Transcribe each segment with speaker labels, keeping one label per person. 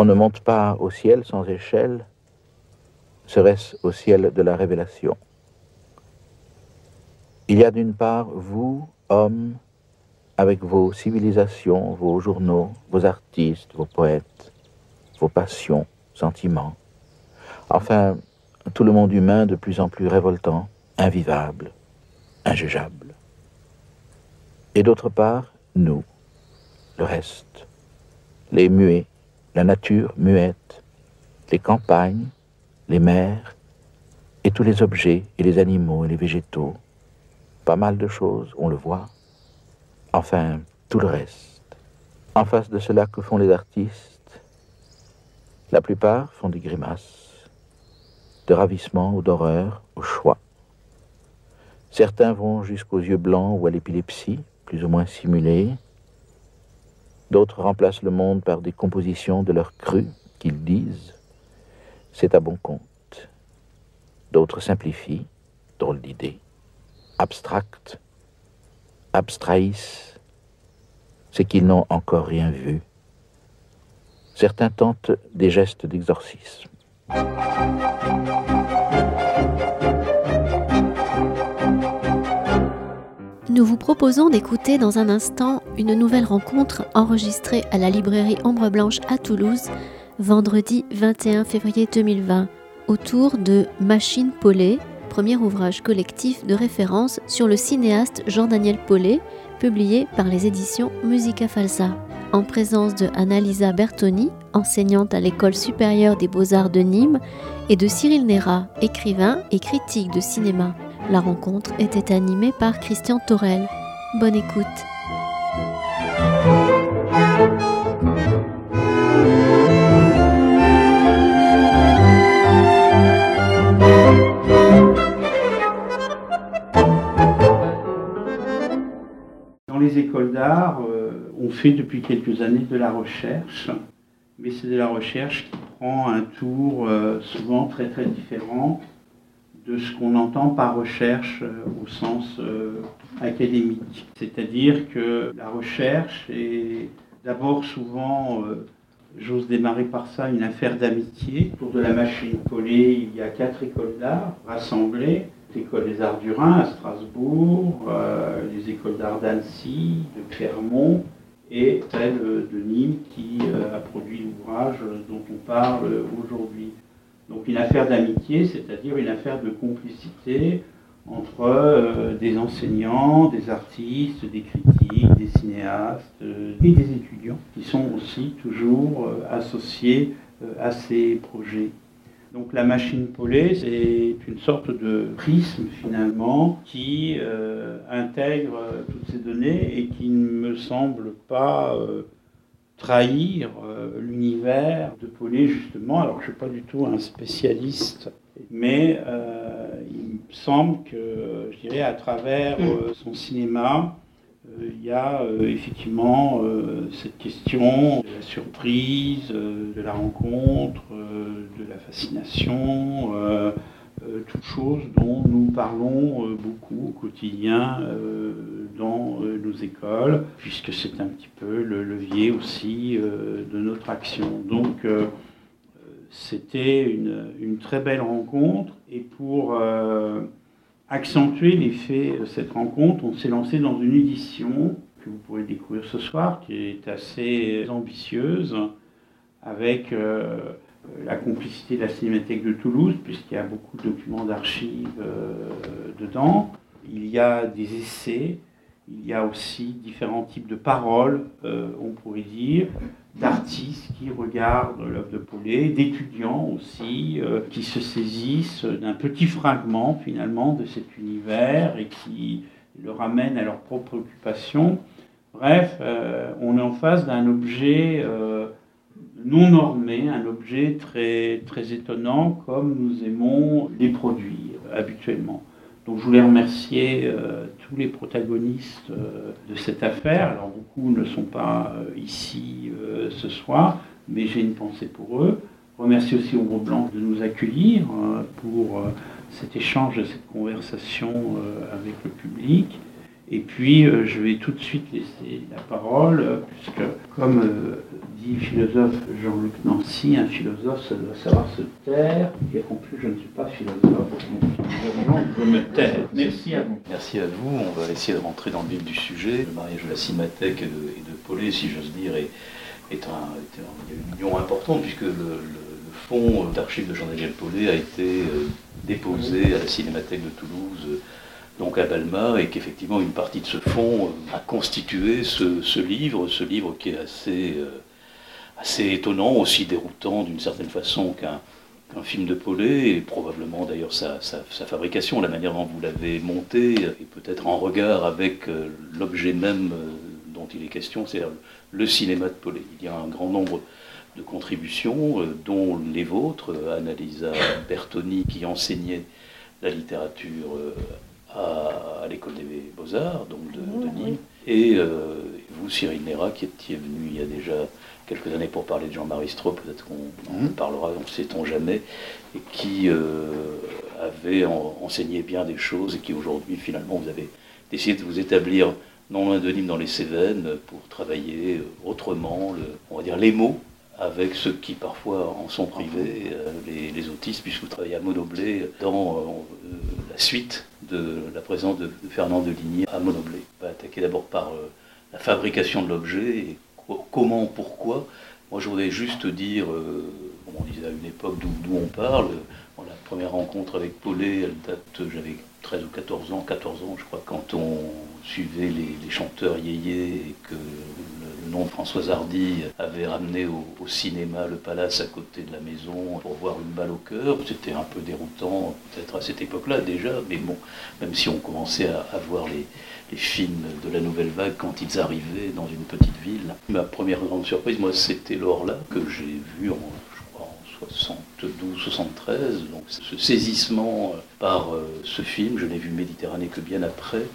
Speaker 1: On ne monte pas au ciel sans échelle, serait-ce au ciel de la révélation. Il y a d'une part vous, hommes, avec vos civilisations, vos journaux, vos artistes, vos poètes, vos passions, sentiments, enfin tout le monde humain de plus en plus révoltant, invivable, injugeable. Et d'autre part, nous, le reste, les muets, la nature muette, les campagnes, les mers, et tous les objets et les animaux et les végétaux. Pas mal de choses, on le voit. Enfin, tout le reste. En face de cela, que font les artistes? La plupart font des grimaces, de ravissement ou d'horreur, au choix. Certains vont jusqu'aux yeux blancs ou à l'épilepsie, plus ou moins simulée. D'autres remplacent le monde par des compositions de leur cru qu'ils disent. C'est à bon compte. D'autres simplifient, drôle d'idée, abstractent abstrahissent, c'est qu'ils n'ont encore rien vu. Certains tentent des gestes d'exorcisme.
Speaker 2: Nous vous proposons d'écouter dans un instant une nouvelle rencontre enregistrée à la librairie Ombre Blanche à Toulouse, vendredi 21 février 2020, autour de Machine Paulet, premier ouvrage collectif de référence sur le cinéaste Jean-Daniel Paulet, publié par les éditions Musica Falsa, en présence de Annalisa Bertoni, enseignante à l'école supérieure des beaux-arts de Nîmes, et de Cyril Nera, écrivain et critique de cinéma. La rencontre était animée par Christian Torel. Bonne écoute.
Speaker 3: les écoles d'art, euh, on fait depuis quelques années de la recherche, mais c'est de la recherche qui prend un tour euh, souvent très très différent de ce qu'on entend par recherche euh, au sens académique. C'est-à-dire que la recherche est d'abord souvent, j'ose démarrer par ça, une affaire d'amitié. Autour de la machine collée, il y a quatre écoles d'art rassemblées l'école des arts du Rhin à Strasbourg, euh, les écoles d'art d'Annecy, de Clermont et celle de Nîmes qui euh, a produit l'ouvrage dont on parle aujourd'hui. Donc une affaire d'amitié, c'est-à-dire une affaire de complicité entre euh, des enseignants, des artistes, des critiques, des cinéastes et des étudiants qui sont aussi toujours associés à ces projets. Donc la machine polée, c'est une sorte de prisme finalement qui euh, intègre euh, toutes ces données et qui ne me semble pas euh, trahir l'univers de Polé justement. Alors je ne suis pas du tout un spécialiste, mais il me semble que, je dirais, à travers son cinéma, il y a effectivement cette question de la surprise, de la rencontre, de la fascination, euh, euh, toute chose dont nous parlons euh, beaucoup au quotidien dans nos écoles, puisque c'est un petit peu le levier aussi de notre action. Donc c'était une, très belle rencontre et pour accentuer l'effet de cette rencontre, on s'est lancé dans une édition que vous pourrez découvrir ce soir, qui est assez ambitieuse, avec euh, la complicité de la Cinémathèque de Toulouse, puisqu'il y a beaucoup de documents d'archives euh, dedans. Il y a des essais, il y a aussi différents types de paroles, euh, on pourrait dire, d'artistes qui regardent l'œuvre de Paulet, d'étudiants aussi, qui se saisissent d'un petit fragment finalement de cet univers et qui le ramènent à leur propre occupation. Bref, on est en face d'un objet non normé, un objet très, très étonnant comme nous aimons les produire habituellement. Donc je voulais remercier euh, tous les protagonistes euh, de cette affaire. Alors beaucoup ne sont pas euh, ici ce soir, mais j'ai une pensée pour eux. Remercier aussi au groupe Blanc de nous accueillir pour cet échange, cette conversation avec le public. Et puis, je vais tout de suite laisser la parole, puisque, comme dit philosophe Jean-Luc Nancy, un philosophe, ça doit savoir se taire. Et en plus, je ne suis pas philosophe, donc je me taire. Merci à vous.
Speaker 4: Merci à vous. On va essayer de rentrer dans le vif du sujet. Le mariage de la Cinémathèque et de, Paulet, si j'ose dire, est, un, une union importante, puisque le, fonds d'archives de Jean-Daniel Paulet a été euh, déposé à la Cinémathèque de Toulouse donc à Balma, et qu'effectivement une partie de ce fonds euh, a constitué ce, livre, ce livre qui est assez, euh, assez étonnant, aussi déroutant d'une certaine façon qu'un film de Paulet, et probablement d'ailleurs sa, fabrication, la manière dont vous l'avez monté, et peut-être en regard avec euh, l'objet même dont il est question, c'est le cinéma de Paulet. Il y a un grand nombre de contributions, dont les vôtres, Annalisa Bertoni, qui enseignait la littérature à, l'école des beaux-arts, donc de, Nîmes, et euh, vous, Cyril Nera, qui étiez venu il y a déjà quelques années pour parler de Jean-Marie Straub, peut-être qu'on en mhm. parlera, on ne sait-on jamais, et qui euh, avait enseigné bien des choses, et qui aujourd'hui, finalement, vous avez décidé de vous établir non loin de Nîmes, dans les Cévennes, pour travailler euh, autrement, le, on va dire les mots, avec ceux qui parfois en sont privés, les, autistes, puisque vous travaillez à Monoblé dans la suite de la présence de, Fernand de Ligny à Monoblé. On va attaquer d'abord par euh, la fabrication de l'objet et comment, pourquoi. Moi, je voudrais juste dire, euh, on disait à une époque d'où on parle, la première rencontre avec Paulet, elle date, j'avais 13 ou 14 ans, 14 ans je crois, quand on suivait les, chanteurs yéyés et que le, nom de Françoise Hardy avait ramené au, cinéma le palace à côté de la maison pour voir une balle au cœur. C'était un peu déroutant, peut-être à cette époque-là déjà, mais bon, même si on commençait à, voir les, les films de la nouvelle vague quand ils arrivaient dans une petite ville. Ma première grande surprise, moi, c'était Laure-là, que j'ai vu en 72, 73. Donc ce saisissement euh, par euh, ce film, je n'ai vu Méditerranée que bien après.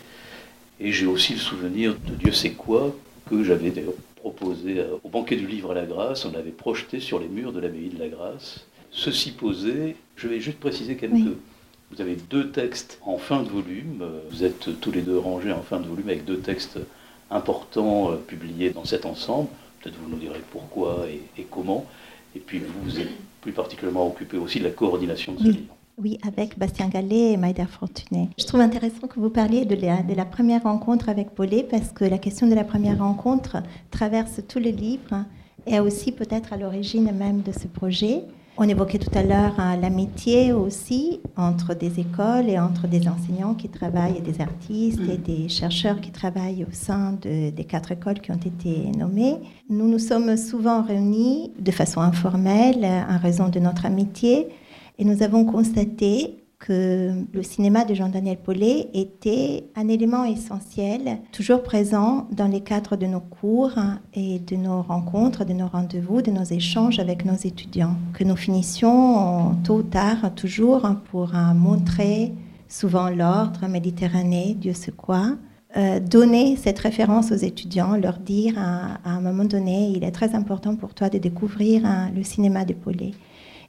Speaker 4: Et j'ai aussi le souvenir de Dieu sait quoi, que j'avais d'ailleurs proposé euh, au banquet du livre à la grâce. On l'avait projeté sur les murs de l'abbaye de la grâce. Ceci posé, je vais juste préciser quelques. Vous avez deux textes en fin de volume. Vous êtes tous les deux rangés en fin de volume avec deux textes importants publiés dans cet ensemble. Peut-être vous nous direz pourquoi et, et comment. Et puis vous, vous êtes plus particulièrement occupé aussi de la coordination de ce livre.
Speaker 5: Oui, avec Bastien Gallet et Maïda Fortuné. Je trouve intéressant que vous parliez de la, de la première rencontre avec Paulet, parce que la question de la première rencontre traverse tous les livres et aussi peut-être à l'origine même de ce projet. On évoquait tout à l'heure hein, l'amitié aussi entre des écoles et entre des enseignants qui travaillent, des artistes et des chercheurs qui travaillent au sein des quatre écoles qui ont été nommées. Nous nous sommes souvent réunis de façon informelle en raison de notre amitié et nous avons constaté que le cinéma de Jean-Daniel Paulet était un élément essentiel, toujours présent dans les cadres de nos cours et de nos rencontres, de nos rendez-vous, de nos échanges avec nos étudiants, que nous finissions tôt ou tard toujours pour montrer souvent l'ordre méditerranéen, Dieu sait quoi, euh, donner cette référence aux étudiants, leur dire à, un moment donné, il est très important pour toi de découvrir le cinéma de Paulet.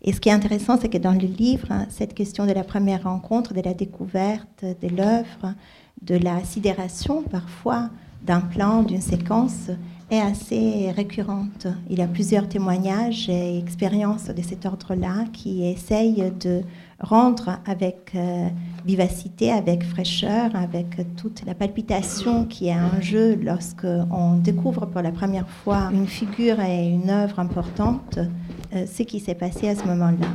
Speaker 5: Et ce qui est intéressant, c'est que dans le livre, cette question de la première rencontre, de la découverte de l'œuvre, de la sidération parfois d'un plan, d'une séquence, est assez récurrente. Il y a plusieurs témoignages et expériences de cet ordre-là qui essayent de rendre avec euh, vivacité, avec fraîcheur, avec toute la palpitation qui est en jeu lorsqu'on découvre pour la première fois une figure et une œuvre importante, ce qui s'est passé à ce moment-là.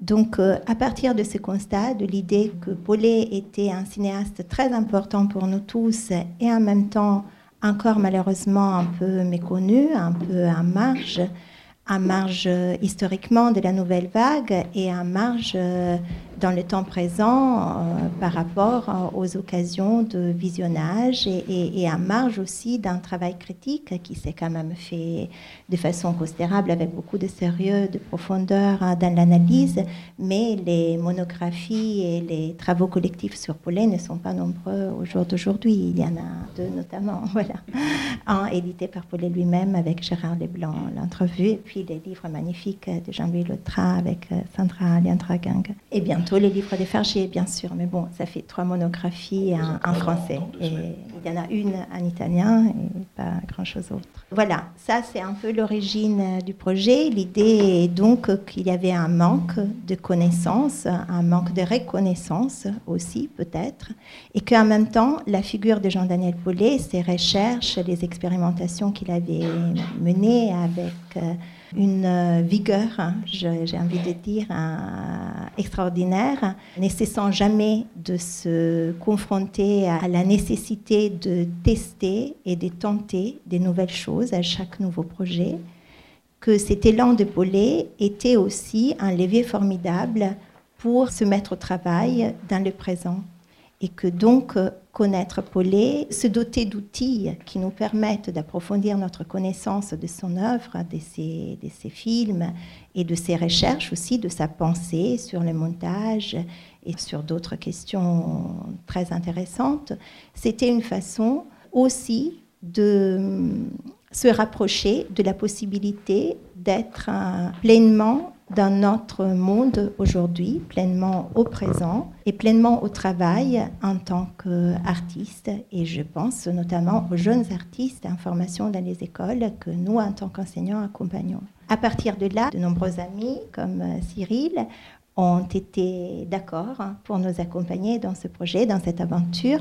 Speaker 5: Donc, euh, à partir de ce constat, de l'idée que Paulet était un cinéaste très important pour nous tous et en même temps encore malheureusement un peu méconnu, un peu en marge, à marge euh, historiquement de la nouvelle vague et à marge euh, dans le temps présent euh, par rapport aux occasions de visionnage et, à marge aussi d'un travail critique qui s'est quand même fait de façon considérable avec beaucoup de sérieux, de profondeur dans l'analyse, mais les monographies et les travaux collectifs sur Paulet ne sont pas nombreux au jour d'aujourd'hui. Il y en a deux notamment, voilà, un édité par Paulet lui-même avec Gérard Leblanc, l'entrevue, et puis les livres magnifiques de Jean-Louis Letra avec Sandra Liantra-Gang. Et bientôt bientôt le livre des Fargiers, bien sûr. Mais bon, ça fait trois monographies en, français. Et il y en a une en italien et pas grand-chose d'autre. Voilà, ça c'est un peu l'origine du projet. L'idée est donc qu'il y avait un manque de connaissances, un manque de reconnaissance aussi peut-être, et qu'en même temps, la figure de Jean-Daniel Paulet, ses recherches, les expérimentations qu'il avait menées avec euh, une euh, vigueur, hein, j'ai envie de dire, extraordinaire, ne cessant jamais de se confronter à la nécessité de tester et de tenter des nouvelles choses à chaque nouveau projet, que cet élan de Paulet était aussi un levier formidable pour se mettre au travail dans le présent et que donc euh, connaître Paulet, se doter d'outils qui nous permettent d'approfondir notre connaissance de son œuvre, de ses, de ses, films et de ses recherches aussi, de sa pensée sur le montage et sur d'autres questions très intéressantes, c'était une façon aussi de se rapprocher de la possibilité d'être pleinement dans notre monde aujourd'hui, pleinement au présent et pleinement au travail en tant qu'artiste. Et je pense notamment aux jeunes artistes en formation dans les écoles que nous, en tant qu'enseignants, accompagnons. À partir de là, de nombreux amis comme Cyril ont été d'accord pour nous accompagner dans ce projet, dans cette aventure,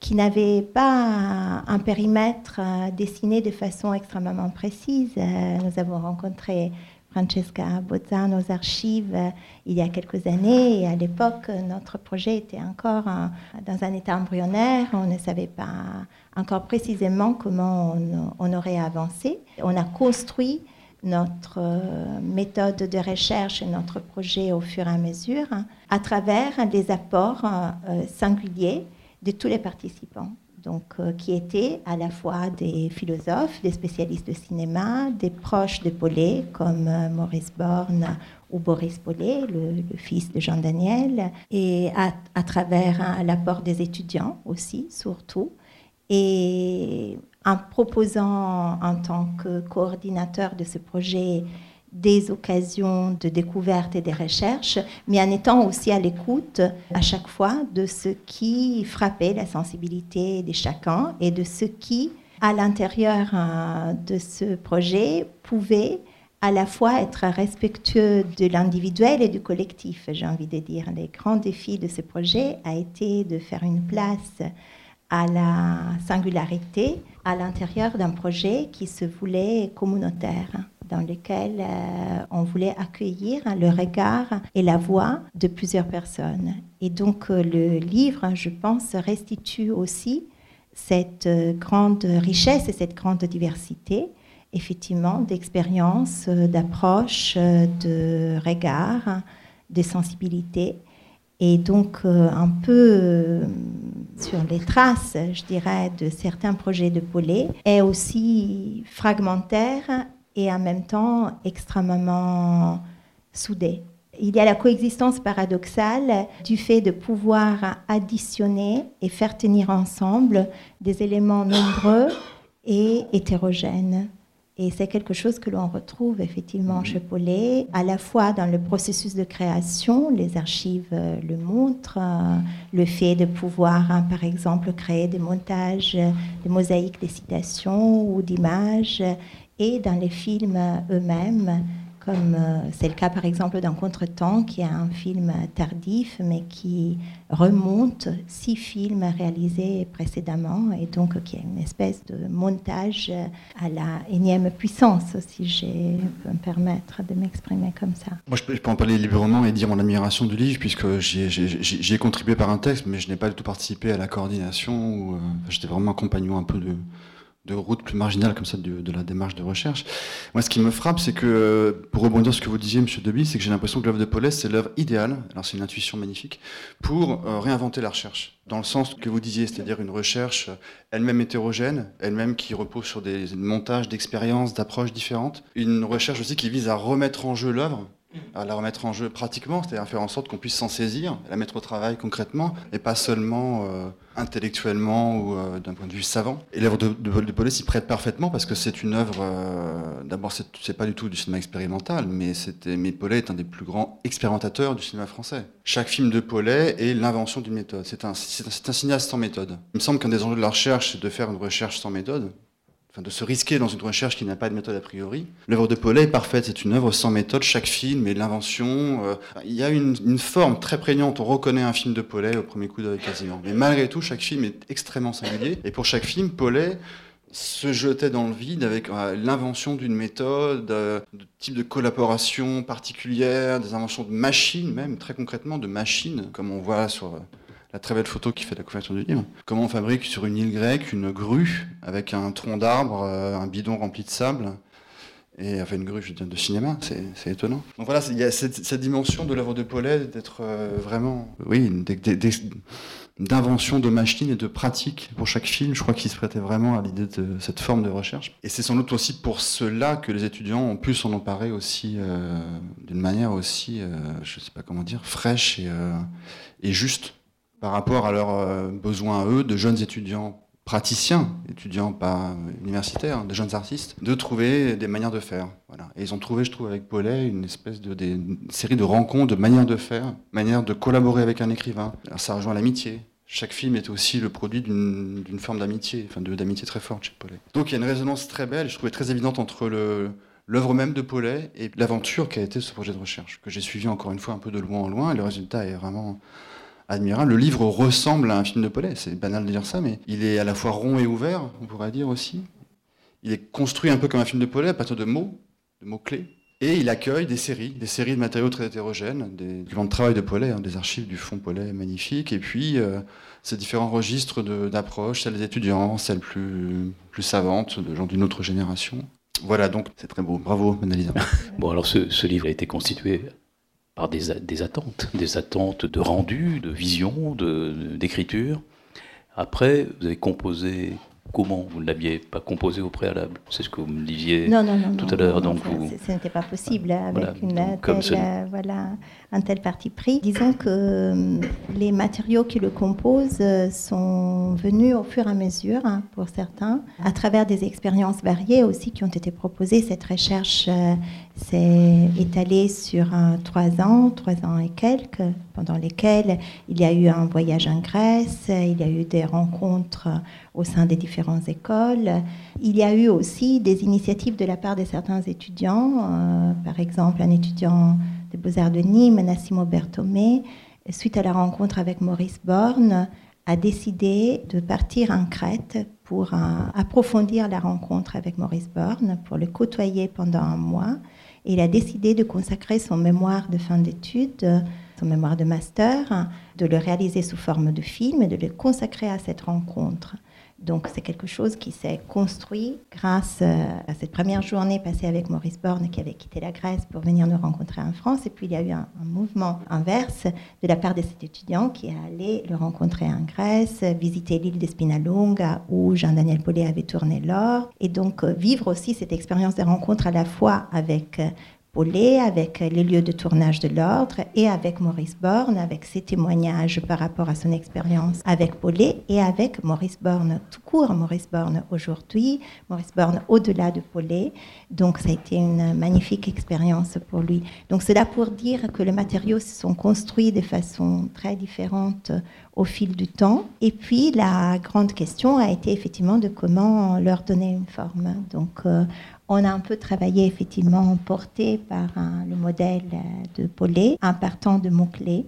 Speaker 5: qui n'avait pas un périmètre dessiné de façon extrêmement précise. Nous avons rencontré Francesca Bozzano aux archives euh, il y a quelques années. À l'époque, notre projet était encore dans un état embryonnaire. On ne savait pas encore précisément comment on, aurait avancé. On a construit notre euh, méthode de recherche et notre projet au fur et à mesure à travers les apports euh, singuliers de tous les participants donc, euh, qui étaient à la fois des philosophes, des spécialistes de cinéma, des proches de Paulet, comme euh, Maurice Borne ou Boris Paulet, le, fils de Jean Daniel, et à, travers hein, l'apport des étudiants aussi, surtout. Et en proposant en tant que coordinateur de ce projet des occasions de découverte et de recherche, mais en étant aussi à l'écoute à chaque fois de ce qui frappait la sensibilité de chacun et de ce qui, à l'intérieur euh, de ce projet, pouvait à la fois être respectueux de l'individuel et du collectif, j'ai envie de dire. Les grands défis de ce projet a été de faire une place à la singularité à l'intérieur d'un projet qui se voulait communautaire dans lequel euh, on voulait accueillir le regard et la voix de plusieurs personnes. Et donc euh, le livre, je pense, restitue aussi cette euh, grande richesse et cette grande diversité, effectivement, d'expériences, d'approches, de regards, de sensibilité. Et donc un peu sur les traces, je dirais, de certains projets de Paulet, est aussi fragmentaire et en même temps extrêmement soudés. Il y a la coexistence paradoxale du fait de pouvoir additionner et faire tenir ensemble des éléments nombreux et hétérogènes. Et c'est quelque chose que l'on retrouve effectivement chez Paulet, à la fois dans le processus de création, les archives le montrent, euh, le fait de pouvoir, hein, par exemple, créer des montages, des mosaïques des citations ou d'images, et dans les films eux-mêmes, comme euh, c'est le cas par exemple d'un Contretemps, qui est un film tardif, mais qui remonte six films réalisés précédemment, et donc qui est une espèce de montage à la énième puissance, si je peux me permettre de m'exprimer comme ça.
Speaker 6: Moi, je peux, en parler librement et dire mon admiration du livre, puisque j'y ai, contribué par un texte, mais je n'ai pas du tout participé à la coordination, euh, j'étais vraiment un compagnon un peu de de route plus marginale comme ça de, la démarche de recherche. Moi, ce qui me frappe, c'est que, pour rebondir sur ce que vous disiez, Monsieur Deby, c'est que j'ai l'impression que l'œuvre de Paulès, c'est l'œuvre idéale, alors c'est une intuition magnifique, pour euh, réinventer la recherche. Dans le sens que vous disiez, c'est-à-dire une recherche elle-même hétérogène, elle-même qui repose sur des montages d'expériences, d'approches différentes. Une recherche aussi qui vise à remettre en jeu l'œuvre à la remettre en jeu pratiquement, c'est-à-dire faire en sorte qu'on puisse s'en saisir, la mettre au travail concrètement, et pas seulement euh, intellectuellement ou euh, d'un point de vue savant. Et l'œuvre de, de, de s'y prête parfaitement parce que c'est une œuvre, euh, d'abord c'est pas du tout du cinéma expérimental, mais, c'était, mais Paulet est un des plus grands expérimentateurs du cinéma français. Chaque film de Paulet est l'invention d'une méthode, c'est un, cinéaste sans méthode. Il me semble qu'un des enjeux de la recherche, c'est de faire une recherche sans méthode, de se risquer dans une recherche qui n'a pas de méthode a priori. L'œuvre de Paulet est parfaite, c'est une œuvre sans méthode, chaque film est l'invention. Euh, il y a une, une, forme très prégnante, on reconnaît un film de Paulet au premier coup d'œil quasiment. Mais malgré tout, chaque film est extrêmement singulier. Et pour chaque film, Paulet se jetait dans le vide avec euh, l'invention d'une méthode, euh, de type de collaboration particulière, des inventions de machines même, très concrètement de machines, comme on voit sur la très belle photo qui fait la couverture du livre. Comment on fabrique sur une île grecque une grue avec un tronc d'arbre, euh, un bidon rempli de sable, et enfin une grue de cinéma, c'est étonnant. Donc voilà, il y a cette, dimension de l'œuvre de Paulet d'être euh, vraiment, oui, d'invention de machines et de pratiques pour chaque film. Je crois qu'il se prêtait vraiment à l'idée de cette forme de recherche. Et c'est sans doute aussi pour cela que les étudiants ont pu s'en emparer aussi euh, d'une manière aussi, je sais pas comment dire, fraîche et juste par rapport à leurs euh, besoins eux, de jeunes étudiants praticiens, étudiants pas universitaires, des jeunes artistes, de trouver des manières de faire. Voilà. Et ils ont trouvé, je trouve, avec Paulet, une espèce de série de rencontres, de manières de faire, manières de collaborer avec un écrivain. Alors, ça rejoint l'amitié. Chaque film est aussi le produit d'une forme d'amitié, enfin d'amitié très forte chez Paulet. Donc il y a une résonance très belle, je trouvais très évidente entre l'œuvre même de Paulet et l'aventure qui a été ce projet de recherche, que j'ai suivi encore une fois un peu de loin en loin, et le résultat est vraiment admirable. Le livre ressemble à un film de Paulet, c'est banal de dire ça, mais il est à la fois rond et ouvert, on pourrait dire aussi. Il est construit un peu comme un film de Paulet à partir de mots, de mots-clés. Et il accueille des séries, des séries de matériaux très hétérogènes, des, du vent de travail de Paulet, hein, des archives du fond Paulet magnifiques, et puis euh, ces différents registres d'approche, celles des étudiants, celles plus, savantes, de gens d'une autre génération. Voilà, donc c'est très beau. Bravo, Manalisa.
Speaker 4: bon, alors ce livre a été constitué par des, des, attentes, des attentes de rendu, de vision, d'écriture. Après, vous avez composé comment Vous ne l'aviez pas composé au préalable? C'est ce que vous me disiez
Speaker 5: non, non, non,
Speaker 4: tout à l'heure. Donc
Speaker 5: vous... Ce n'était pas possible avec voilà, une telle, euh, voilà, un tel parti pris. Disons que euh, les matériaux qui le composent euh, sont venus au fur et à mesure, hein, pour certains, à travers des expériences variées aussi qui ont été proposées. Cette recherche s'est étalée sur trois ans, trois ans et quelques, pendant lesquels il y a eu un voyage en Grèce, il y a eu des rencontres au sein des différentes écoles. Il y a eu aussi des initiatives de la part de certains étudiants, euh, par exemple un étudiant des Beaux-Arts de Nîmes, Nassimo Bertomé, suite à la rencontre avec Maurice Borne, a décidé de partir en Crète pour euh, approfondir la rencontre avec Maurice Borne, pour le côtoyer pendant un mois. Il a décidé de consacrer son mémoire de fin d'études, son mémoire de master, de le réaliser sous forme de film et de le consacrer à cette rencontre. Donc c'est quelque chose qui s'est construit grâce euh, à cette première journée passée avec Maurice Borne qui avait quitté la Grèce pour venir nous rencontrer en France. Et puis il y a eu un, mouvement inverse de la part de cet étudiant qui est allé le rencontrer en Grèce, visiter l'île d'Espinalonga où Jean-Daniel Paulet avait tourné l'or. Et donc euh, vivre aussi cette expérience de rencontre à la fois avec euh, Paulet, avec les lieux de tournage de l'ordre et avec Maurice Borne, avec ses témoignages par rapport à son expérience avec Paulet et avec Maurice Borne, tout court Maurice Borne aujourd'hui, Maurice Borne au-delà de Paulet. Donc ça a été une magnifique expérience pour lui. Donc cela pour dire que les matériaux se sont construits de façon très différente au fil du temps. Et puis la grande question a été effectivement de comment leur donner une forme. Donc euh, on a un peu travaillé effectivement porté par un, le modèle de Paulet en partant de mots-clés.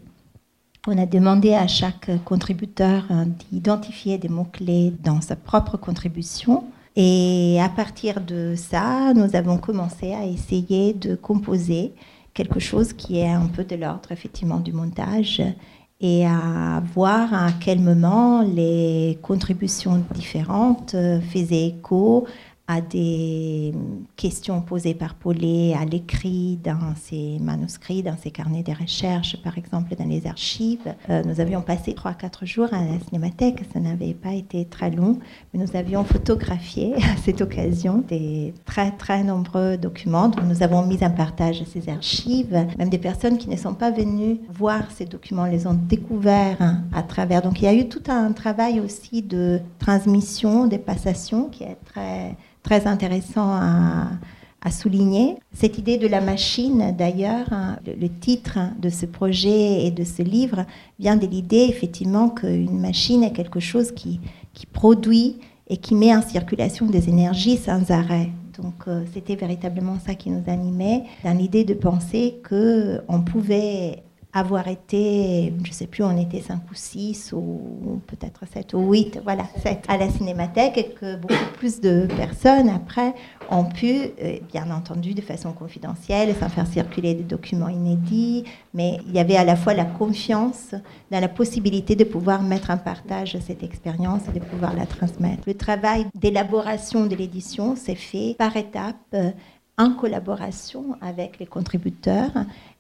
Speaker 5: On a demandé à chaque contributeur d'identifier des mots-clés dans sa propre contribution. Et à partir de ça, nous avons commencé à essayer de composer quelque chose qui est un peu de l'ordre effectivement du montage et à voir à quel moment les contributions différentes faisaient écho à des questions posées par Paulet à l'écrit dans ses manuscrits, dans ses carnets de recherche, par exemple dans les archives. Euh, nous avions passé 3-4 jours à la cinémathèque, ça n'avait pas été très long, mais nous avions photographié à cette occasion des très très nombreux documents dont nous avons mis en partage ces archives. Même des personnes qui ne sont pas venues voir ces documents les ont découverts à travers. Donc il y a eu tout un travail aussi de transmission, des passations qui est très très intéressant à, souligner. Cette idée de la machine, d'ailleurs, hein, le, titre de ce projet et de ce livre vient de l'idée, effectivement, qu'une machine est quelque chose qui, qui produit et qui met en circulation des énergies sans arrêt. Donc euh, c'était véritablement ça qui nous animait, dans l'idée de penser qu'on pouvait avoir été, je ne sais plus, on était 5 ou 6 ou peut-être 7 ou 8, voilà, 7 à la cinémathèque et que beaucoup plus de personnes après ont pu, euh, bien entendu de façon confidentielle, sans faire circuler des documents inédits, mais il y avait à la fois la confiance dans la possibilité de pouvoir mettre en partage cette expérience et de pouvoir la transmettre. Le travail d'élaboration de l'édition s'est fait par étapes euh, en collaboration avec les contributeurs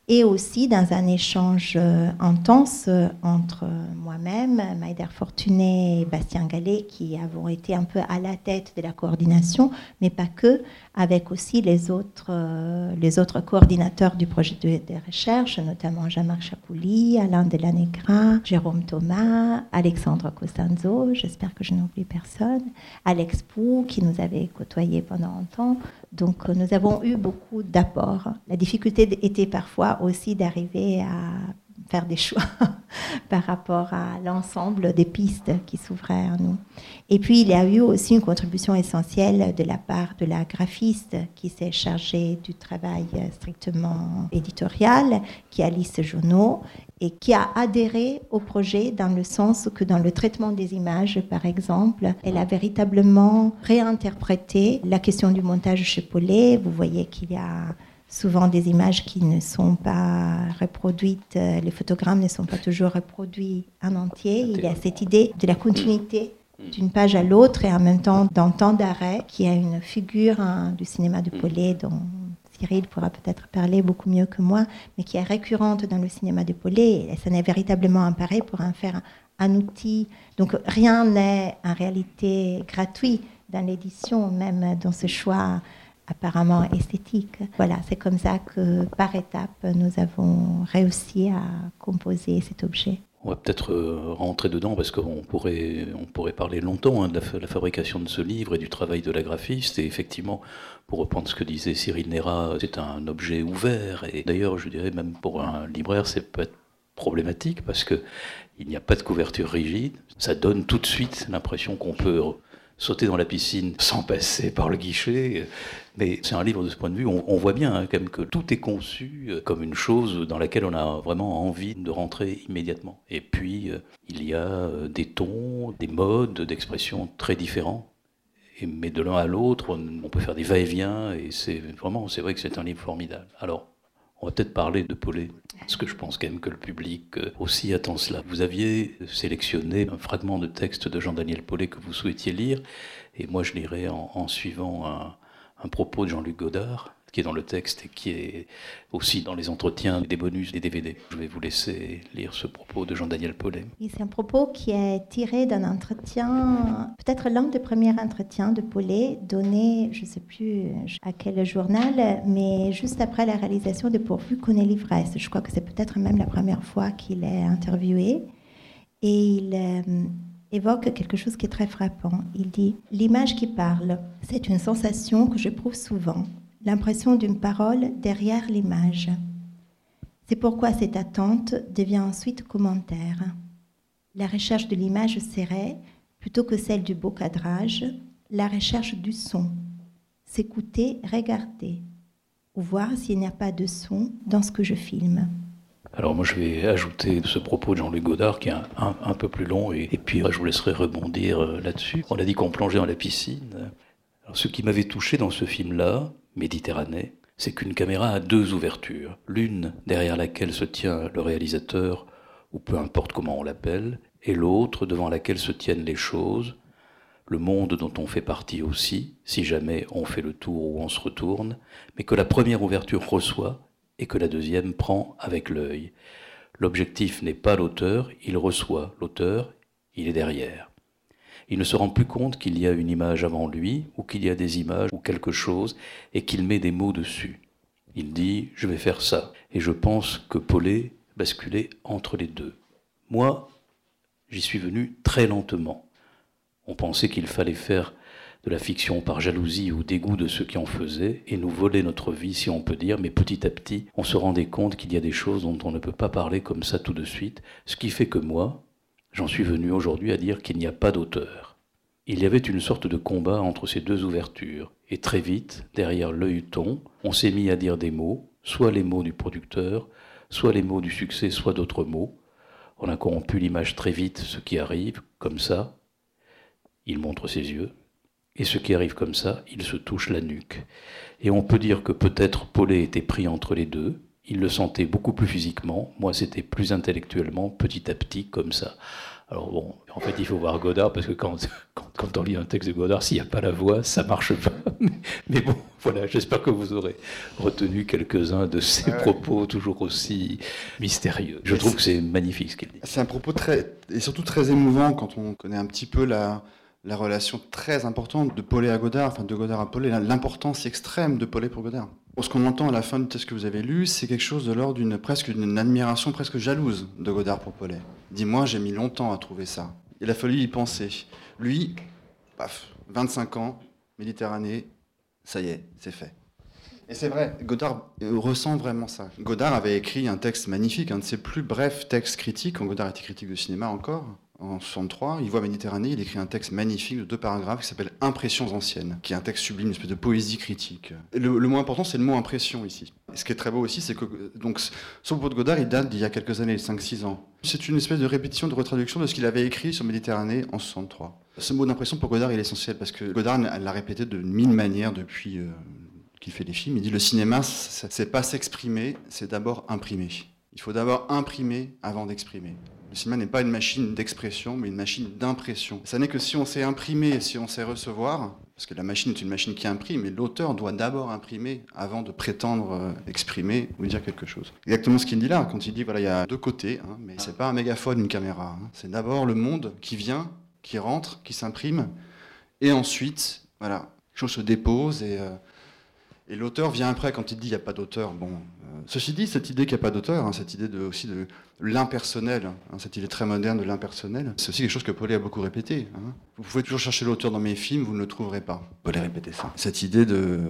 Speaker 5: et aussi dans un échange euh, intense euh, entre moi-même, Maïder Fortuné et Bastien Gallet, qui avons été un peu à la tête de la coordination, mais pas que, avec aussi les autres, euh, les autres coordinateurs du projet de, recherche, notamment Jean-Marc Chapouli, Alain Delanegra, Jérôme Thomas, Alexandre Costanzo, j'espère que je n'oublie personne, Alex Pou, qui nous avait côtoyés pendant un temps. Donc nous avons eu beaucoup d'apports. La difficulté était parfois aussi d'arriver à faire des choix par rapport à l'ensemble des pistes qui s'ouvraient à nous. Et puis, il y a eu aussi une contribution essentielle de la part de la graphiste qui s'est chargée du travail strictement éditorial, qui est Alice Jonot, et qui a adhéré au projet dans le sens que dans le traitement des images, par exemple, elle a véritablement réinterprété la question du montage chez Paulet. Vous voyez qu'il y a souvent des images qui ne sont pas reproduites, euh, les photogrammes ne sont pas toujours reproduits en entier. Il y a cette idée de la continuité d'une page à l'autre et en même temps d'un temps d'arrêt qui est une figure hein, du cinéma de Paulet dont Cyril pourra peut-être parler beaucoup mieux que moi, mais qui est récurrente dans le cinéma de Paulet. Et ça n'est véritablement un pareil pour en faire un outil. Donc rien n'est en réalité gratuit dans l'édition, même dans ce choix apparemment esthétique. Voilà, c'est comme ça que par étapes, nous avons réussi à composer cet objet.
Speaker 4: On va peut-être euh, rentrer dedans parce qu'on pourrait, parler longtemps hein, de la, fabrication de ce livre et du travail de la graphiste. Et effectivement, pour reprendre ce que disait Cyril Nera, c'est un objet ouvert. Et d'ailleurs, je dirais même pour un libraire, c'est peut-être problématique parce que il n'y a pas de couverture rigide. Ça donne tout de suite l'impression qu'on peut sauter dans la piscine sans passer par le guichet. Mais c'est un livre de ce point de vue, on, voit bien hein, quand même que tout est conçu euh, comme une chose dans laquelle on a vraiment envie de rentrer immédiatement. Et puis, euh, il y a euh, des tons, des modes d'expression très différents. Et, mais de l'un à l'autre, on, peut faire des va-et-vient, et c'est vraiment, c'est vrai que c'est un livre formidable. Alors, on va peut-être parler de Paulet, parce que je pense quand même que le public aussi attend cela. Vous aviez sélectionné un fragment de texte de Jean-Daniel Paulet que vous souhaitiez lire, et moi je lirai en suivant un, un propos de Jean-Luc Godard, qui est dans le texte et qui est aussi dans les entretiens des bonus des DVD. Je vais vous laisser lire ce propos de Jean-Daniel Paulet.
Speaker 5: c'est un propos qui est tiré d'un entretien, peut-être l'un des premiers entretiens de Paulet, donné, je ne sais plus à quel journal, mais juste après la réalisation de Pourvu qu'on est l'ivresse. Je crois que c'est peut-être même la première fois qu'il est interviewé. Et il euh, évoque quelque chose qui est très frappant. Il dit L'image qui parle, c'est une sensation que je j'éprouve souvent, l'impression d'une parole derrière l'image. C'est pourquoi cette attente devient ensuite commentaire. La recherche de l'image serait, plutôt que celle du beau cadrage, la recherche du son. S'écouter, regarder, ou voir s'il n'y a pas de son dans ce que je filme.
Speaker 4: Alors moi je vais ajouter ce propos de Jean-Luc Godard qui est un, peu plus long et, puis je vous laisserai rebondir euh, là-dessus. On a dit qu'on plongeait dans la piscine. Alors, ce qui m'avait touché dans ce film-là, Méditerranée, c'est qu'une caméra a deux ouvertures. L'une derrière laquelle se tient le réalisateur, ou peu importe comment on l'appelle, et l'autre devant laquelle se tiennent les choses, le monde dont on fait partie aussi, si jamais on fait le tour ou on se retourne, mais que la première ouverture reçoit et que la deuxième prend avec l'œil. L'objectif n'est pas l'auteur, il reçoit l'auteur, il est derrière. Il ne se rend plus compte qu'il y a une image avant lui, ou qu'il y a des images, ou quelque chose, et qu'il met des mots dessus. Il dit Je vais faire ça. Et je pense que Paulet basculait entre les deux. Moi, j'y suis venu très lentement. On pensait qu'il fallait faire de la fiction par jalousie ou dégoût de ceux qui en faisaient, et nous voler notre vie, si on peut dire, mais petit à petit, on se rendait compte qu'il y a des choses dont on ne peut pas parler comme ça tout de suite, ce qui fait que moi, j'en suis venu aujourd'hui à dire qu'il n'y a pas d'auteur. Il y avait une sorte de combat entre ces deux ouvertures, et très vite, derrière l'œilleton, on s'est mis à dire des mots, soit les mots du producteur, soit les mots du succès, soit d'autres mots. On a corrompu l'image très vite, ce qui arrive, comme ça. Il montre ses yeux, et ce qui arrive comme ça, il se touche la nuque. Et on peut dire que peut-être Paulet était pris entre les deux, il le sentait beaucoup plus physiquement, moi c'était plus intellectuellement, petit à petit, comme ça. Alors bon, en fait, il faut voir Godard, parce que quand, quand, on lit un texte de Godard, s'il n'y a pas la voix, ça marche pas. Mais, bon, voilà, j'espère que vous aurez retenu quelques-uns de ses propos toujours aussi mystérieux. Je trouve que c'est magnifique ce qu'il dit.
Speaker 6: C'est un propos très, et surtout très émouvant quand on connaît un petit peu la, la relation très importante de Paulet à Godard, enfin de Godard à Paulet, l'importance extrême de Paulet pour Godard. Ce qu'on entend à la fin du texte que vous avez lu, c'est quelque chose de l'ordre d'une presque une admiration presque jalouse de Godard pour Paulet. Dis-moi, j'ai mis longtemps à trouver ça. Il a fallu y penser. Lui, paf, 25 ans, Méditerranée, ça y est, c'est fait. Et c'est vrai, Godard ressent vraiment ça. Godard avait écrit un texte magnifique, un de ses plus brefs textes critiques, quand Godard était critique de cinéma encore, en 63, il voit Méditerranée, il écrit un texte magnifique de deux paragraphes qui s'appelle Impressions anciennes, qui est un texte sublime, une espèce de poésie critique. le, mot important, c'est le mot impression ici. Et ce qui est très beau aussi, c'est que donc, son propos de Godard, il date d'il y a quelques années, 5-6 ans. C'est une espèce de répétition, de retraduction de ce qu'il avait écrit sur Méditerranée en 63. Ce mot d'impression pour Godard, il est essentiel parce que Godard l'a répété de mille manières depuis euh, qu'il fait les films. Il dit le cinéma, c'est pas s'exprimer, c'est d'abord imprimer. Il faut d'abord imprimer avant d'exprimer. Le cinéma n'est pas une machine d'expression, mais une machine d'impression. Ça n'est que si on sait imprimer si on sait recevoir, parce que la machine est une machine qui imprime, mais l'auteur doit d'abord imprimer avant de prétendre euh, exprimer ou dire quelque chose. Exactement ce qu'il dit là, quand il dit voilà, il y a deux côtés, hein, mais c'est pas un mégaphone, une caméra. Hein. C'est d'abord le monde qui vient, qui rentre, qui s'imprime, et ensuite, voilà, quelque chose se dépose et. Euh, et l'auteur vient après quand il dit il n'y a pas d'auteur. Bon, euh, ceci dit, cette idée qu'il n'y a pas d'auteur, hein, cette idée de, aussi de l'impersonnel, hein, cette idée très moderne de l'impersonnel, c'est aussi quelque chose que Paulet a beaucoup répété. Hein. Vous pouvez toujours chercher l'auteur dans mes films, vous ne le trouverez pas. Paulet répété ça. Cette idée de,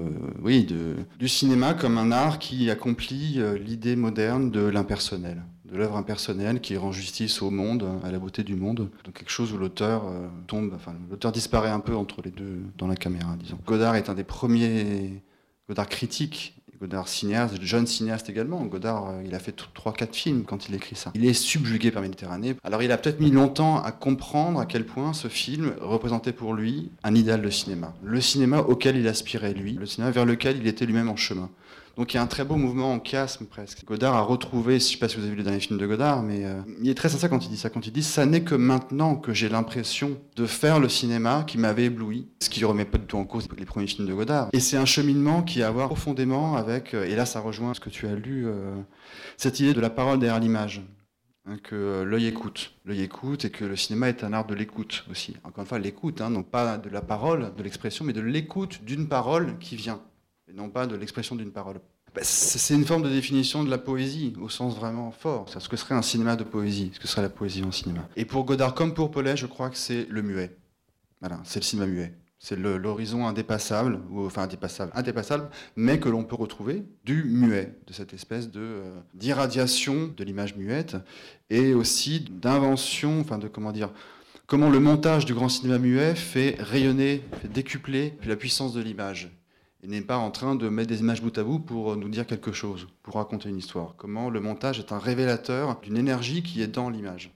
Speaker 6: oui, de, du cinéma comme un art qui accomplit euh, l'idée moderne de l'impersonnel de l'œuvre impersonnelle qui rend justice au monde, à la beauté du monde. Donc quelque chose où l'auteur euh, tombe, enfin l'auteur disparaît un peu entre les deux dans la caméra, disons. Godard est un des premiers Godard critique, Godard cinéaste, jeune cinéaste également. Godard, euh, il a fait 3-4 films quand il écrit ça. Il est subjugué par Méditerranée. Alors il a peut-être mis longtemps à comprendre à quel point ce film représentait pour lui un idéal de cinéma. Le cinéma auquel il aspirait lui, le cinéma vers lequel il était lui-même en chemin. Donc il y a un très beau mouvement en chiasme presque. Godard a retrouvé, je ne sais pas si vous avez vu le dernier film de Godard, mais euh, il est très sincère quand il dit ça. Quand il dit ça n'est que maintenant que j'ai l'impression de faire le cinéma qui m'avait ébloui, ce qui ne remet pas du tout en cause les premiers films de Godard. Et c'est un cheminement qui a à voir profondément avec, euh, et là ça rejoint ce que tu as lu, euh, cette idée de la parole derrière l'image. Hein, que l'œil écoute. L'œil écoute et que le cinéma est un art de l'écoute aussi. Encore une fois, l'écoute, hein, donc pas de la parole, de l'expression, mais de l'écoute d'une parole qui vient non pas de l'expression d'une parole. Bah, c'est une forme de définition de la poésie, au sens vraiment fort. Ce que serait un cinéma de poésie, ce que serait la poésie en cinéma. Et pour Godard, comme pour Paulet, je crois que c'est le muet. Voilà, c'est le cinéma muet. C'est l'horizon indépassable, ou enfin indépassable, indépassable, mais que l'on peut retrouver du muet, de cette espèce euh, d'irradiation de l'image muette, et aussi d'invention, enfin de comment dire, comment le montage du grand cinéma muet fait rayonner, fait décupler la puissance de l'image et n'est pas en train de mettre des images bout à bout pour nous dire quelque chose, pour raconter une histoire. Comment le montage est un révélateur d'une énergie qui est dans l'image,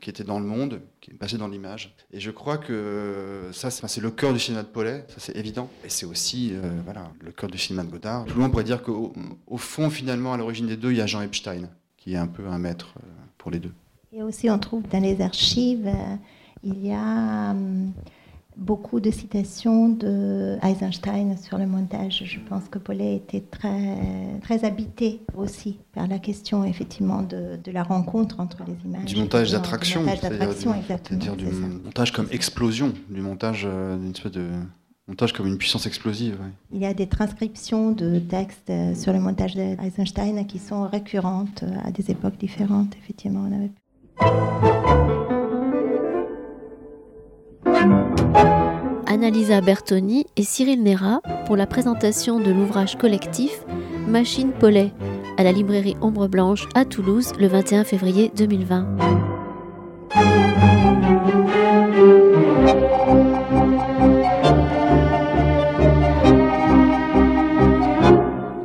Speaker 6: qui était dans le monde, qui est passée dans l'image. Et je crois que ça, c'est le cœur du cinéma de Paulet, ça c'est évident. Et c'est aussi euh, voilà, le cœur du cinéma de Godard. Tout le monde pourrait dire qu'au au fond, finalement, à l'origine des deux, il y a Jean Epstein, qui est un peu un maître euh, pour les deux.
Speaker 5: Et aussi, on trouve dans les archives, euh, il y a... Hum, beaucoup de citations de Eisenstein sur le montage. Je pense que Paulet était très, très habité aussi par la question effectivement de, de la rencontre entre les images.
Speaker 6: Du montage d'attraction,
Speaker 5: c'est-à-dire
Speaker 6: du, montage comme explosion, du montage euh, d'une espèce de montage comme une puissance explosive.
Speaker 5: Il y a des transcriptions de textes euh, sur le montage d'Eisenstein qui sont récurrentes euh, à des époques différentes, effectivement. On avait...
Speaker 2: Annalisa Bertoni et Cyril Nera pour la présentation de l'ouvrage collectif Machine Paulet à la librairie Ombre Blanche à Toulouse le 21 février 2020.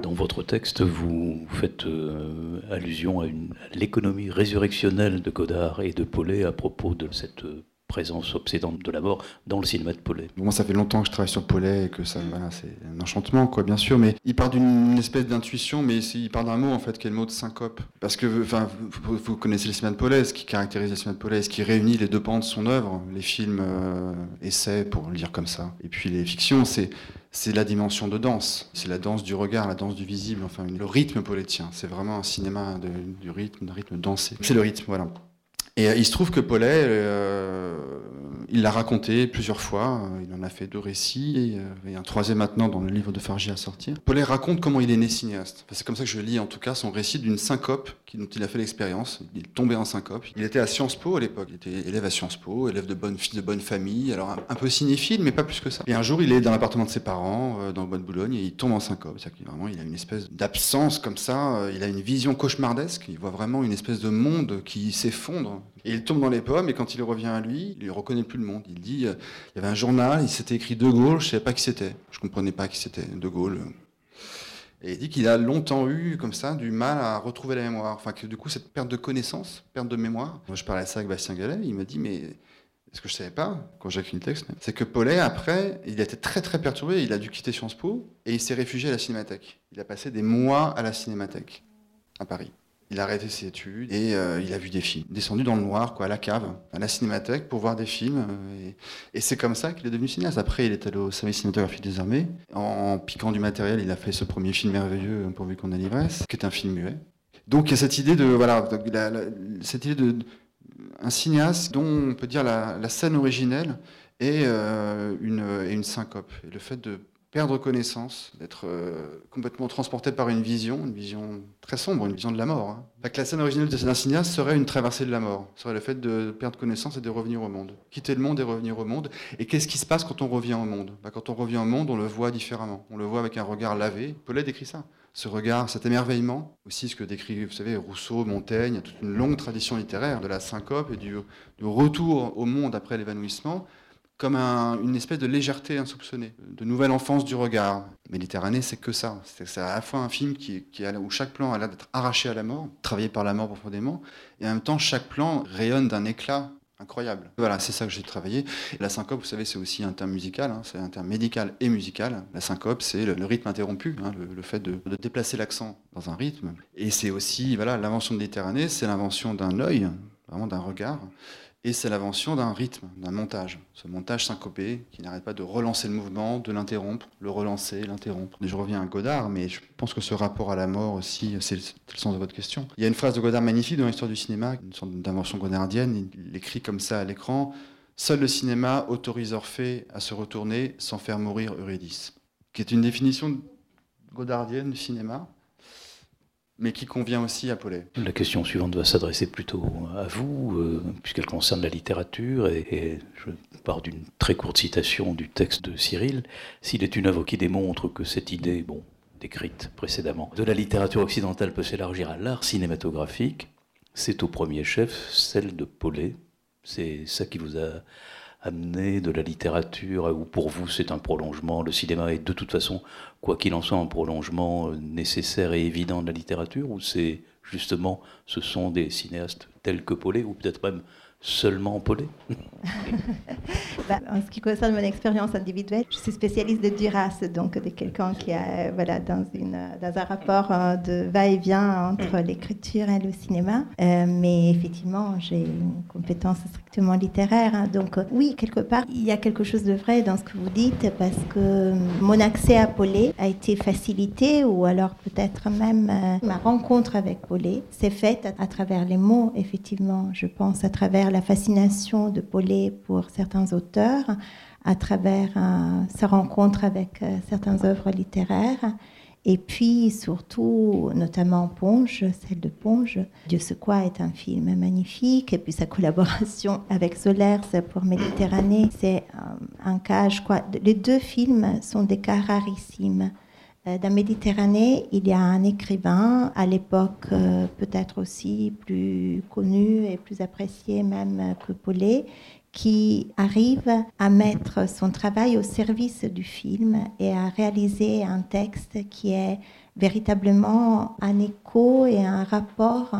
Speaker 4: Dans votre texte, vous faites euh, allusion à, l'économie résurrectionnelle de Godard et de Paulet à propos de cette présence obsédante de la mort dans le cinéma de Paulet.
Speaker 6: Moi, ça fait longtemps que je travaille sur Paulet et que ça, c'est un enchantement, quoi, bien sûr. Mais il part d'une espèce d'intuition, mais il part d'un mot, en fait, qui est le mot de syncope. Parce que, enfin, vous, connaissez le cinéma de Paulet, ce qui caractérise le cinéma de Paulet, ce qui réunit les deux pans de son œuvre, les films euh, essais, pour le dire comme ça, et puis les fictions, c'est c'est la dimension de danse, c'est la danse du regard, la danse du visible, enfin le rythme pauletien. C'est vraiment un cinéma du rythme, d'un rythme dansé. C'est le rythme, voilà. Et euh, il se trouve que Paulet, euh, il l'a raconté plusieurs fois. Euh, il en a fait deux récits et, un troisième maintenant dans le livre de Fargy à sortir. Paulet raconte comment il est né cinéaste. c'est comme ça que je lis en tout cas son récit d'une syncope dont il a fait l'expérience. Il est tombé en syncope. Il était à Sciences Po à l'époque. Il était élève à Sciences Po, élève de bonne, de bonne famille. Alors un, peu cinéphile, mais pas plus que ça. Et un jour, il est dans l'appartement de ses parents, dans le bois de Boulogne, et il tombe en syncope. C'est-à-dire vraiment, il a une espèce d'absence comme ça. Il a une vision cauchemardesque. Il voit vraiment une espèce de monde qui s'effondre il tombe dans les pommes, et quand il revient à lui, il ne reconnaît plus le monde. Il dit, euh, il y avait un journal, il s'était écrit De Gaulle, je ne savais pas qui c'était. Je ne comprenais pas qui c'était, De Gaulle. Et il dit qu'il a longtemps eu, comme ça, du mal à retrouver la mémoire. Enfin, que du coup, cette perte de connaissance, perte de mémoire. Moi, je parlais de ça avec Bastien Gallet, il m'a dit, mais ce que je ne savais pas, quand j'ai écrit le texte, c'est que Paulet, après, il a été très très perturbé, il a dû quitter Sciences Po, et il s'est réfugié à la Cinémathèque. Il a passé des mois à la Cinémathèque, à Paris. Il a arrêté ses études et euh, il a vu des films. Descendu dans le noir, quoi, à la cave, à la cinémathèque pour voir des films. Euh, et, c'est comme ça qu'il est devenu cinéaste. Après, il est allé au service cinématographique des armées. En, piquant du matériel, il a fait ce premier film merveilleux, Pourvu qu'on a l'ivresse, qui est un film muet. Donc il y a cette idée de, voilà, cette idée de, un cinéaste dont on peut dire la, scène originelle est euh, une, une syncope. Et le fait de perdre connaissance, d'être euh, complètement transporté par une vision, une vision très sombre, une vision de la mort. Hein. la scène originelle de cet cinéaste serait une traversée de la mort, serait le fait de perdre connaissance et de revenir au monde. Quitter le monde et revenir au monde. Et qu'est-ce qui se passe quand on revient au monde? Bah, Quand on revient au monde, on le voit différemment. On le voit avec un regard lavé. Pellet décrit ça. Ce regard, cet émerveillement, aussi ce que décrit, vous savez, Rousseau, Montaigne, toute une longue tradition littéraire de la syncope et du retour au monde après l'évanouissement comme une espèce de légèreté insoupçonnée, de nouvelle enfance du regard. Méditerranée, c'est que ça. C'est à la fois un film où chaque plan a l'air d'être arraché à la mort, travaillé par la mort profondément, et en même temps, chaque plan rayonne d'un éclat incroyable. Voilà, c'est ça que j'ai travaillé. la syncope, vous savez, c'est aussi un terme musical, hein. c'est un terme médical et musical. La syncope, c'est le, rythme interrompu, hein, le, fait de, de déplacer l'accent dans un rythme. Et c'est aussi, voilà, l'invention de Méditerranée, c'est l'invention d'un œil, vraiment d'un regard, et c'est l'invention d'un rythme, d'un montage. Ce montage syncopé qui n'arrête pas de relancer le mouvement, de l'interrompre, le relancer, l'interrompre. Je reviens à Godard, mais je pense que ce rapport à la mort aussi, c'est le, sens de votre question. Il y a une phrase de Godard magnifique dans l'histoire du cinéma, une sorte d'invention godardienne. Il écrit comme ça à l'écran Seul le cinéma autorise Orphée à se retourner sans faire mourir Eurydice. Qui est une définition godardienne du cinéma mais qui convient aussi à Paulet.
Speaker 4: La question suivante va s'adresser plutôt à vous, euh, puisqu'elle concerne la littérature, et, je pars d'une très courte citation du texte de Cyril. S'il est une œuvre qui démontre que cette idée, bon, décrite précédemment, de la littérature occidentale peut s'élargir à l'art cinématographique, c'est au premier chef celle de Paulet. C'est ça qui vous a amené de la littérature, ou pour vous c'est un prolongement, le cinéma est de toute façon, quoi qu'il en soit, un prolongement euh, nécessaire et évident de la littérature, ou c'est justement, ce sont des cinéastes tels que Paulet, ou peut-être même seulement Paulet
Speaker 5: bah, En ce qui concerne mon expérience individuelle, je suis spécialiste de Duras, donc de quelqu'un qui est voilà, dans, une, dans un rapport euh, de va-et-vient entre l'écriture et le cinéma. Euh, mais effectivement, j'ai une compétence strictement littéraire. Hein. donc euh, oui, quelque part, il y a quelque chose de vrai dans ce que vous dites, parce que mon accès à Paulet a été facilité, ou alors peut-être même ma rencontre avec Paulet s'est faite à, à travers les mots, effectivement, je pense, à travers la fascination de Paulet pour certains auteurs, à travers euh, sa rencontre avec euh, certaines œuvres littéraires, et puis surtout, notamment Ponge, celle de Ponge. Dieu se quoi est un film magnifique, et puis sa collaboration avec Solers pour Méditerranée, c'est euh, un cas, je crois, les deux films sont des cas rarissimes. Euh, dans Méditerranée, il y a un écrivain, à l'époque euh, peut-être aussi plus connu et plus apprécié même que Paulet, qui arrive à mettre son travail au service du film et à réaliser un texte qui est véritablement un écho et un rapport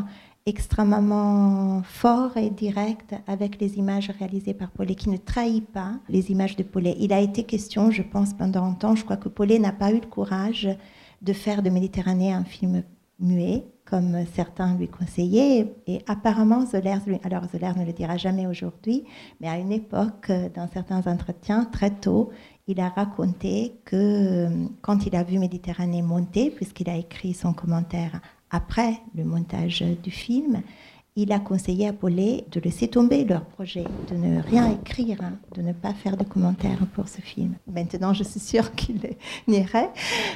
Speaker 5: extrêmement fort et direct avec les images réalisées par Paulet, qui ne trahit pas les images de Paulet. Il a été question, je pense, pendant un temps, je crois que Paulet n'a pas eu le courage de faire de Méditerranée un film muet, comme certains lui conseillaient. Et apparemment, Zoller, alors Zoller ne le dira jamais aujourd'hui, mais à une époque, dans certains entretiens, très tôt, il a raconté que quand il a vu Méditerranée monter, puisqu'il a écrit son commentaire après le montage du film, il a conseillé à Paulet de laisser tomber leur projet, de ne rien écrire, hein, de ne pas faire de commentaires pour ce film. Maintenant, je suis sûre qu'il n'irait,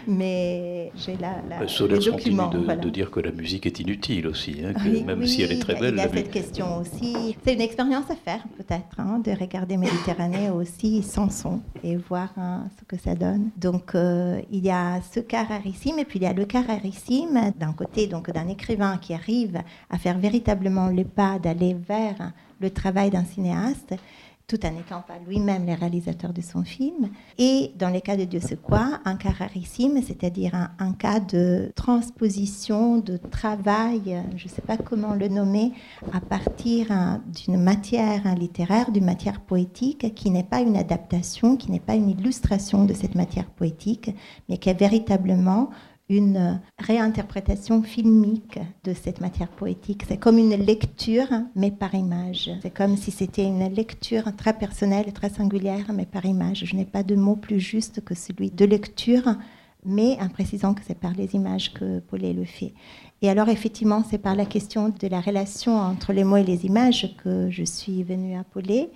Speaker 5: mais j'ai la, la
Speaker 4: les documents. De, de, dire que la musique est inutile aussi, hein, même si elle est très belle.
Speaker 5: Il y a cette question aussi. C'est une expérience à faire, peut-être, hein, de regarder Méditerranée aussi sans son et voir ce que ça donne. Donc, euh, il y a ce cas rarissime, et puis il y a le cas rarissime d'un côté donc d'un écrivain qui arrive à faire véritablement le pas d'aller vers le travail d'un cinéaste, tout en n'étant pas lui-même le réalisateur de son film. Et dans le cas de Dieu c'est quoi, un cas rarissime, c'est-à-dire un, cas de transposition, de travail, je ne sais pas comment le nommer, à partir hein, d'une matière littéraire, d'une matière poétique, qui n'est pas une adaptation, qui n'est pas une illustration de cette matière poétique, mais qui est véritablement une réinterprétation filmique de cette matière poétique. C'est comme une lecture, mais par image. C'est comme si c'était une lecture très personnelle, très singulière, mais par image. Je n'ai pas de mot plus juste que celui de lecture, mais en précisant que c'est par les images que Paulet le fait. Et alors, effectivement, c'est par la question de la relation entre les mots et les images que je suis venue à Paulet.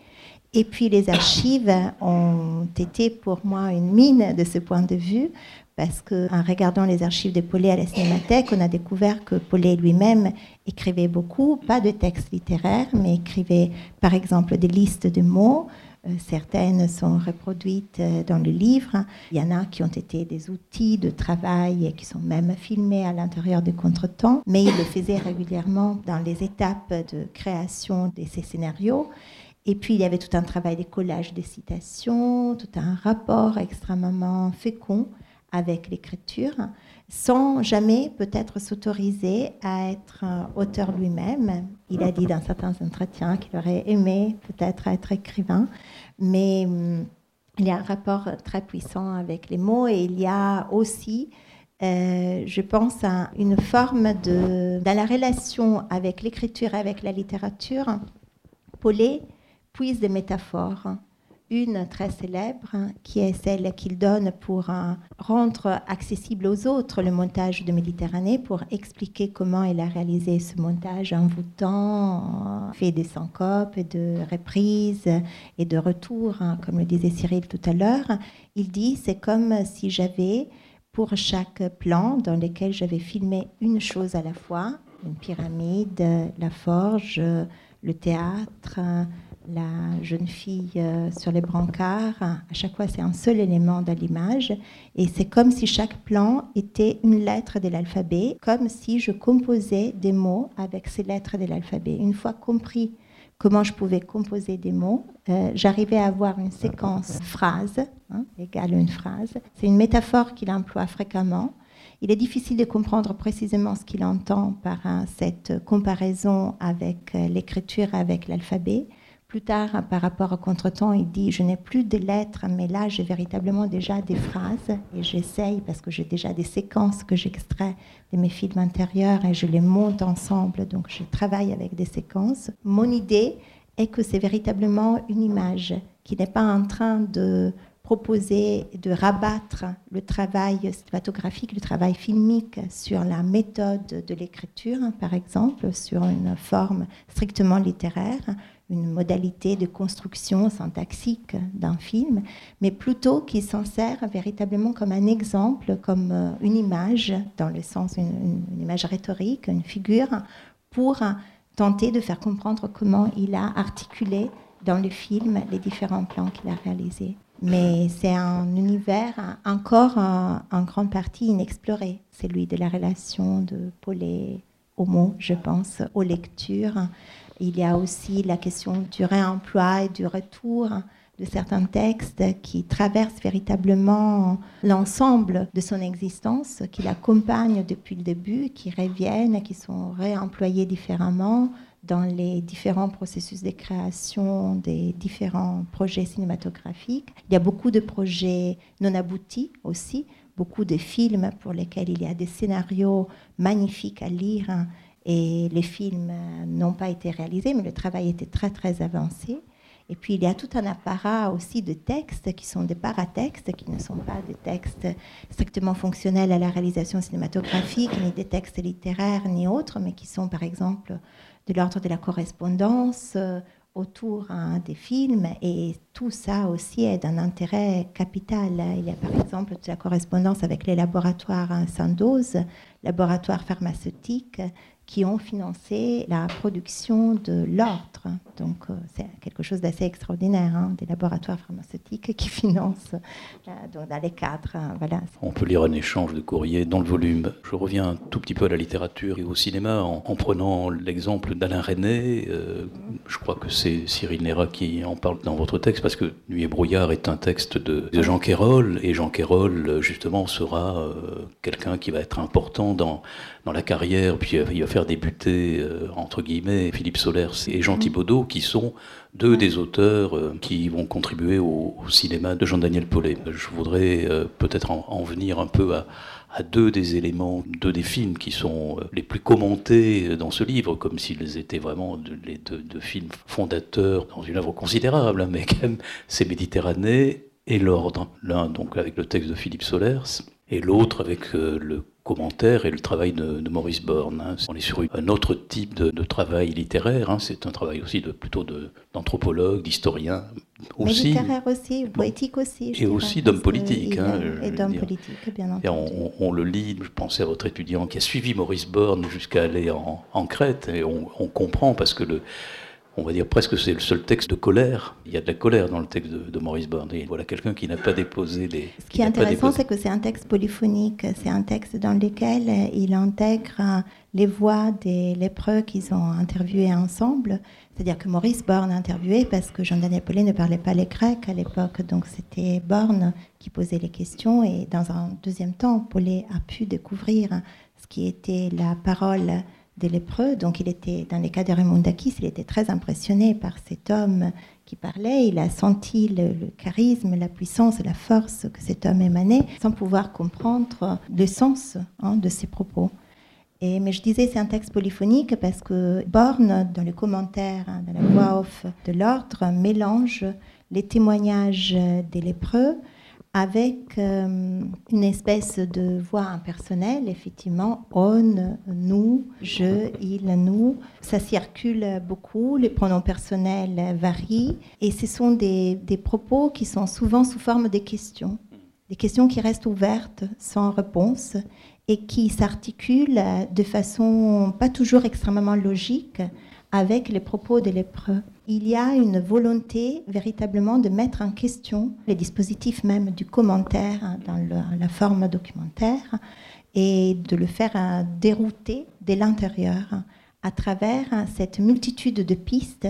Speaker 5: Et puis les archives ont été pour moi une mine de ce point de vue, parce qu'en regardant les archives de Paulet à la Cinémathèque, on a découvert que Paulet lui-même écrivait beaucoup, pas de textes littéraires, mais écrivait par exemple des listes de mots. Euh, certaines sont reproduites euh, dans le livre. Il y en a qui ont été des outils de travail et qui sont même filmés à l'intérieur de Contretemps, mais il le faisait régulièrement dans les étapes de création de ces scénarios. Et puis, il y avait tout un travail de collage des citations, tout un rapport extrêmement fécond avec l'écriture, sans jamais peut-être s'autoriser à être auteur lui-même. Il a dit dans certains entretiens qu'il aurait aimé peut-être être écrivain, mais hum, il y a un rapport très puissant avec les mots et il y a aussi, euh, je pense, une forme de... Dans la relation avec l'écriture et avec la littérature, Paulet puise des métaphores une très célèbre, qui est celle qu'il donne pour rendre accessible aux autres le montage de Méditerranée, pour expliquer comment il a réalisé ce montage envoûtant, fait des syncopes, de reprises et de retours, hein, comme le disait Cyril tout à l'heure. Il dit, c'est comme si j'avais, pour chaque plan dans lequel j'avais filmé une chose à la fois, une pyramide, la forge, le théâtre, la jeune fille euh, sur les brancards. À chaque fois, c'est un seul élément de l'image. Et c'est comme si chaque plan était une lettre de l'alphabet, comme si je composais des mots avec ces lettres de l'alphabet. Une fois compris comment je pouvais composer des mots, euh, j'arrivais à avoir une séquence phrase, hein, égale une phrase. C'est une métaphore qu'il emploie fréquemment. Il est difficile de comprendre précisément ce qu'il entend par cette comparaison avec l'écriture, avec l'alphabet. Plus tard, par rapport au contretemps, il dit Je n'ai plus de lettres, mais là, j'ai véritablement déjà des phrases et j'essaye, parce que j'ai déjà des séquences que j'extrais de mes films intérieurs et je les monte ensemble, donc je travaille avec des séquences. Mon idée est que c'est véritablement une image qui n'est pas en train de proposer de rabattre le travail cinématographique, le travail filmique sur la méthode de l'écriture, par exemple, sur une forme strictement littéraire, une modalité de construction syntaxique d'un film, mais plutôt qu'il s'en sert véritablement comme un exemple, comme euh, une image, dans le sens une, une image rhétorique, une figure, pour tenter de faire comprendre comment il a articulé dans le film les différents plans qu'il a réalisés. Mais c'est un univers encore en, grande partie inexploré, celui de la relation de Paulet au mot, je pense, aux lectures. Il y a aussi la question du réemploi et du retour de certains textes qui traversent véritablement l'ensemble de son existence, qui l'accompagnent depuis le début, qui reviennent, qui sont réemployés différemment, dans les différents processus de création des différents projets cinématographiques. Il y a beaucoup de projets non aboutis aussi, beaucoup de films pour lesquels il y a des scénarios magnifiques à lire et les films n'ont pas été réalisés, mais le travail était très très avancé. Et puis il y a tout un apparat aussi de textes qui sont des paratextes, qui ne sont pas des textes strictement fonctionnels à la réalisation cinématographique, ni des textes littéraires, ni autres, mais qui sont par exemple de l'ordre de la correspondance euh, autour hein, des films et tout ça aussi est d'un intérêt capital. Il y a par exemple toute la correspondance avec les laboratoires hein, Sandoz, laboratoires pharmaceutiques qui ont financé la production de l'ordre. Donc euh, c'est quelque chose d'assez extraordinaire, hein, des laboratoires pharmaceutiques qui financent euh, dans les cadres. Hein.
Speaker 4: On peut lire un échange de courrier dans le volume. Je reviens un tout petit peu à la littérature et au cinéma en, prenant l'exemple d'Alain René. Euh, je crois que c'est Cyril Néra qui en parle dans votre texte parce que Nuit et brouillard est un texte de, Jean Quérol et Jean Quérol justement sera quelqu'un qui va être important dans, dans la carrière, puis il va faire débuter, euh, entre guillemets, Philippe Solers et Jean mm. Thibaudot, qui sont deux des auteurs euh, qui vont contribuer au, cinéma de Jean-Daniel Paulet. Je voudrais euh, peut-être en, venir un peu à, deux des éléments, deux des films qui sont les plus commentés dans ce livre, comme s'ils étaient vraiment les deux, films fondateurs dans une œuvre considérable, hein, mais quand même, c'est Méditerranée et L'Ordre. L'un donc avec le texte de Philippe Solers, et l'autre avec le commentaire et le travail de, Maurice Borne. Hein. On est sur un autre type de, travail littéraire. Hein. C'est un travail aussi de, plutôt d'anthropologue, d'historien
Speaker 5: aussi. littéraire aussi, poétique aussi.
Speaker 4: Et aussi d'homme politique. Hein,
Speaker 5: et d'homme politique, bien entendu.
Speaker 4: On, le lit, je pensais à votre étudiant qui a suivi Maurice Borne jusqu'à aller en, en, Crète, et on, on comprend parce que le, on va dire presque c'est le seul texte de colère. Il y a de la colère dans le texte de, Maurice Borne. voilà quelqu'un qui n'a pas déposé les.
Speaker 5: Ce qui, est intéressant, c'est que c'est un texte polyphonique. C'est un texte dans lequel il intègre les voix des lépreux qu'ils ont interviewés ensemble. C'est-à-dire que Maurice Borne a interviewé parce que Jean-Daniel Paulet ne parlait pas les Grecs à l'époque. Donc c'était Borne qui posait les questions. Et dans un deuxième temps, Paulet a pu découvrir ce qui était la parole des lépreux. Donc il était, dans les cas de Raymond Dakis, il était très impressionné par cet homme qui parlait. Il a senti le, charisme, la puissance, la force que cet homme émanait, sans pouvoir comprendre le sens hein, de ses propos. Et, mais je disais, c'est un texte polyphonique parce que Borne, dans les commentaires, hein, dans la voix off de l'ordre, mélange les témoignages des lépreux avec euh, une espèce de voix impersonnelle, effectivement, on, nous, je, il, nous. Ça circule beaucoup, les pronoms personnels varient, et ce sont des, propos qui sont souvent sous forme de questions, des questions qui restent ouvertes, sans réponse, et qui s'articulent de façon pas toujours extrêmement logique avec les propos de lépreux il y a une volonté véritablement de mettre en question les dispositifs même du commentaire hein, dans la forme documentaire et de le faire euh, dérouter de l'intérieur à travers cette multitude de pistes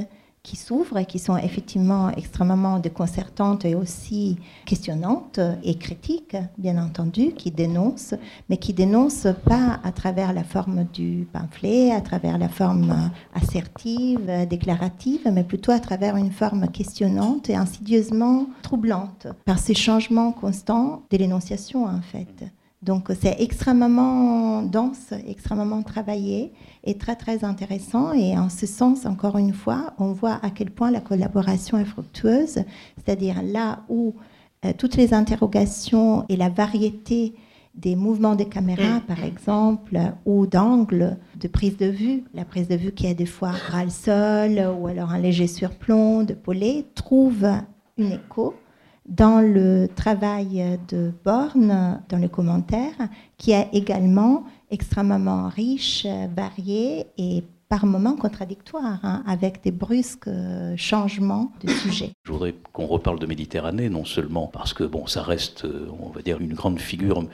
Speaker 5: qui s'ouvrent et qui sont effectivement extrêmement déconcertantes et aussi questionnantes et critiques, bien entendu, qui dénoncent, mais qui dénoncent pas à travers la forme du pamphlet, à travers la forme assertive, déclarative, mais plutôt à travers une forme questionnante et insidieusement troublante par ces changements constants de l'énonciation en fait. Donc c'est extrêmement dense, extrêmement travaillé et très très intéressant. Et en ce sens, encore une fois, on voit à quel point la collaboration est fructueuse, c'est-à-dire là où euh, toutes les interrogations et la variété des mouvements des caméras, par exemple, ou d'angles de prise de vue, la prise de vue qui est des fois ras sol ou alors un léger surplomb de polé, trouvent une écho dans le travail de Borne, dans le commentaire, qui est également extrêmement riche, varié et par moments contradictoire, hein, avec des brusques changements de sujet.
Speaker 4: Je voudrais qu'on reparle de Méditerranée, non seulement parce que bon, ça reste, euh, on va dire, une grande figure.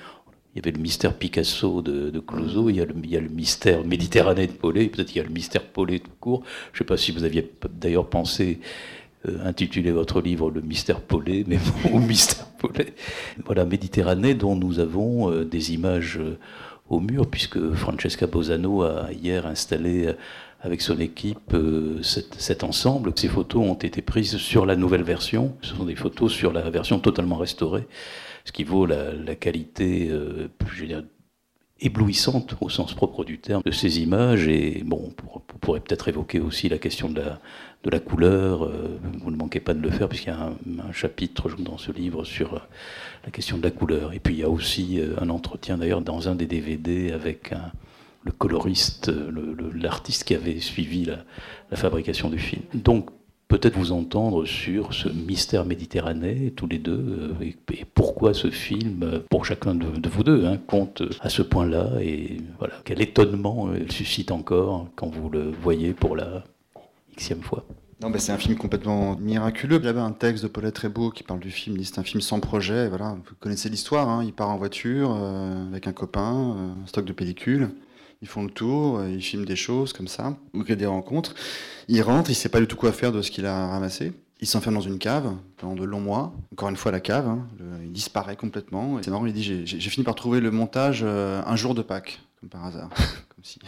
Speaker 4: Il y avait le mystère Picasso de, de Clouseau, il y, a le, il y, a le, mystère Méditerranée de Paulet, peut-être il y a le mystère Paulet tout court. Je ne sais pas si vous aviez d'ailleurs pensé euh, intituler votre livre Le mystère Paulet, mais bon, mystère Paulet. Voilà, Méditerranée dont nous avons euh, des images euh, au mur, puisque Francesca Bosano a hier installé avec son équipe cet, ensemble. Ces photos ont été prises sur la nouvelle version. Ce sont des photos sur la version totalement restaurée, ce qui vaut la, qualité, éblouissante au sens propre du terme de ces images. Et bon, on pourrait peut-être évoquer aussi la question de la, de la couleur. Euh, vous ne manquez pas de le faire, puisqu'il y a un, chapitre dans ce livre sur la question de la couleur. Et puis il y a aussi euh, un entretien d'ailleurs dans un des DVD avec le coloriste, l'artiste qui avait suivi la, fabrication du film. Donc peut-être vous entendre sur ce mystère méditerranéen, tous les deux, euh, et, pourquoi ce film, pour chacun de, de vous deux, hein, compte à ce point-là, et voilà, quel étonnement il suscite encore quand vous le voyez pour la
Speaker 6: Non, c'est un film complètement miraculeux. Il y avait un texte de Paulette Rebaud qui parle du film, c'est un film sans projet. Vous connaissez l'histoire. Hein. Il part en voiture euh, avec un copain, euh, un stock de pellicules. Ils font le tour, euh, ils filment des choses comme ça, ou des rencontres. Il rentre, il sait pas du tout quoi faire de ce qu'il a ramassé. Il s'enferme dans une cave pendant de longs mois. Encore une fois, la cave, hein. il disparaît complètement. C'est marrant, il dit j'ai fini par trouver le montage un jour de Pâques, comme par hasard. comme si.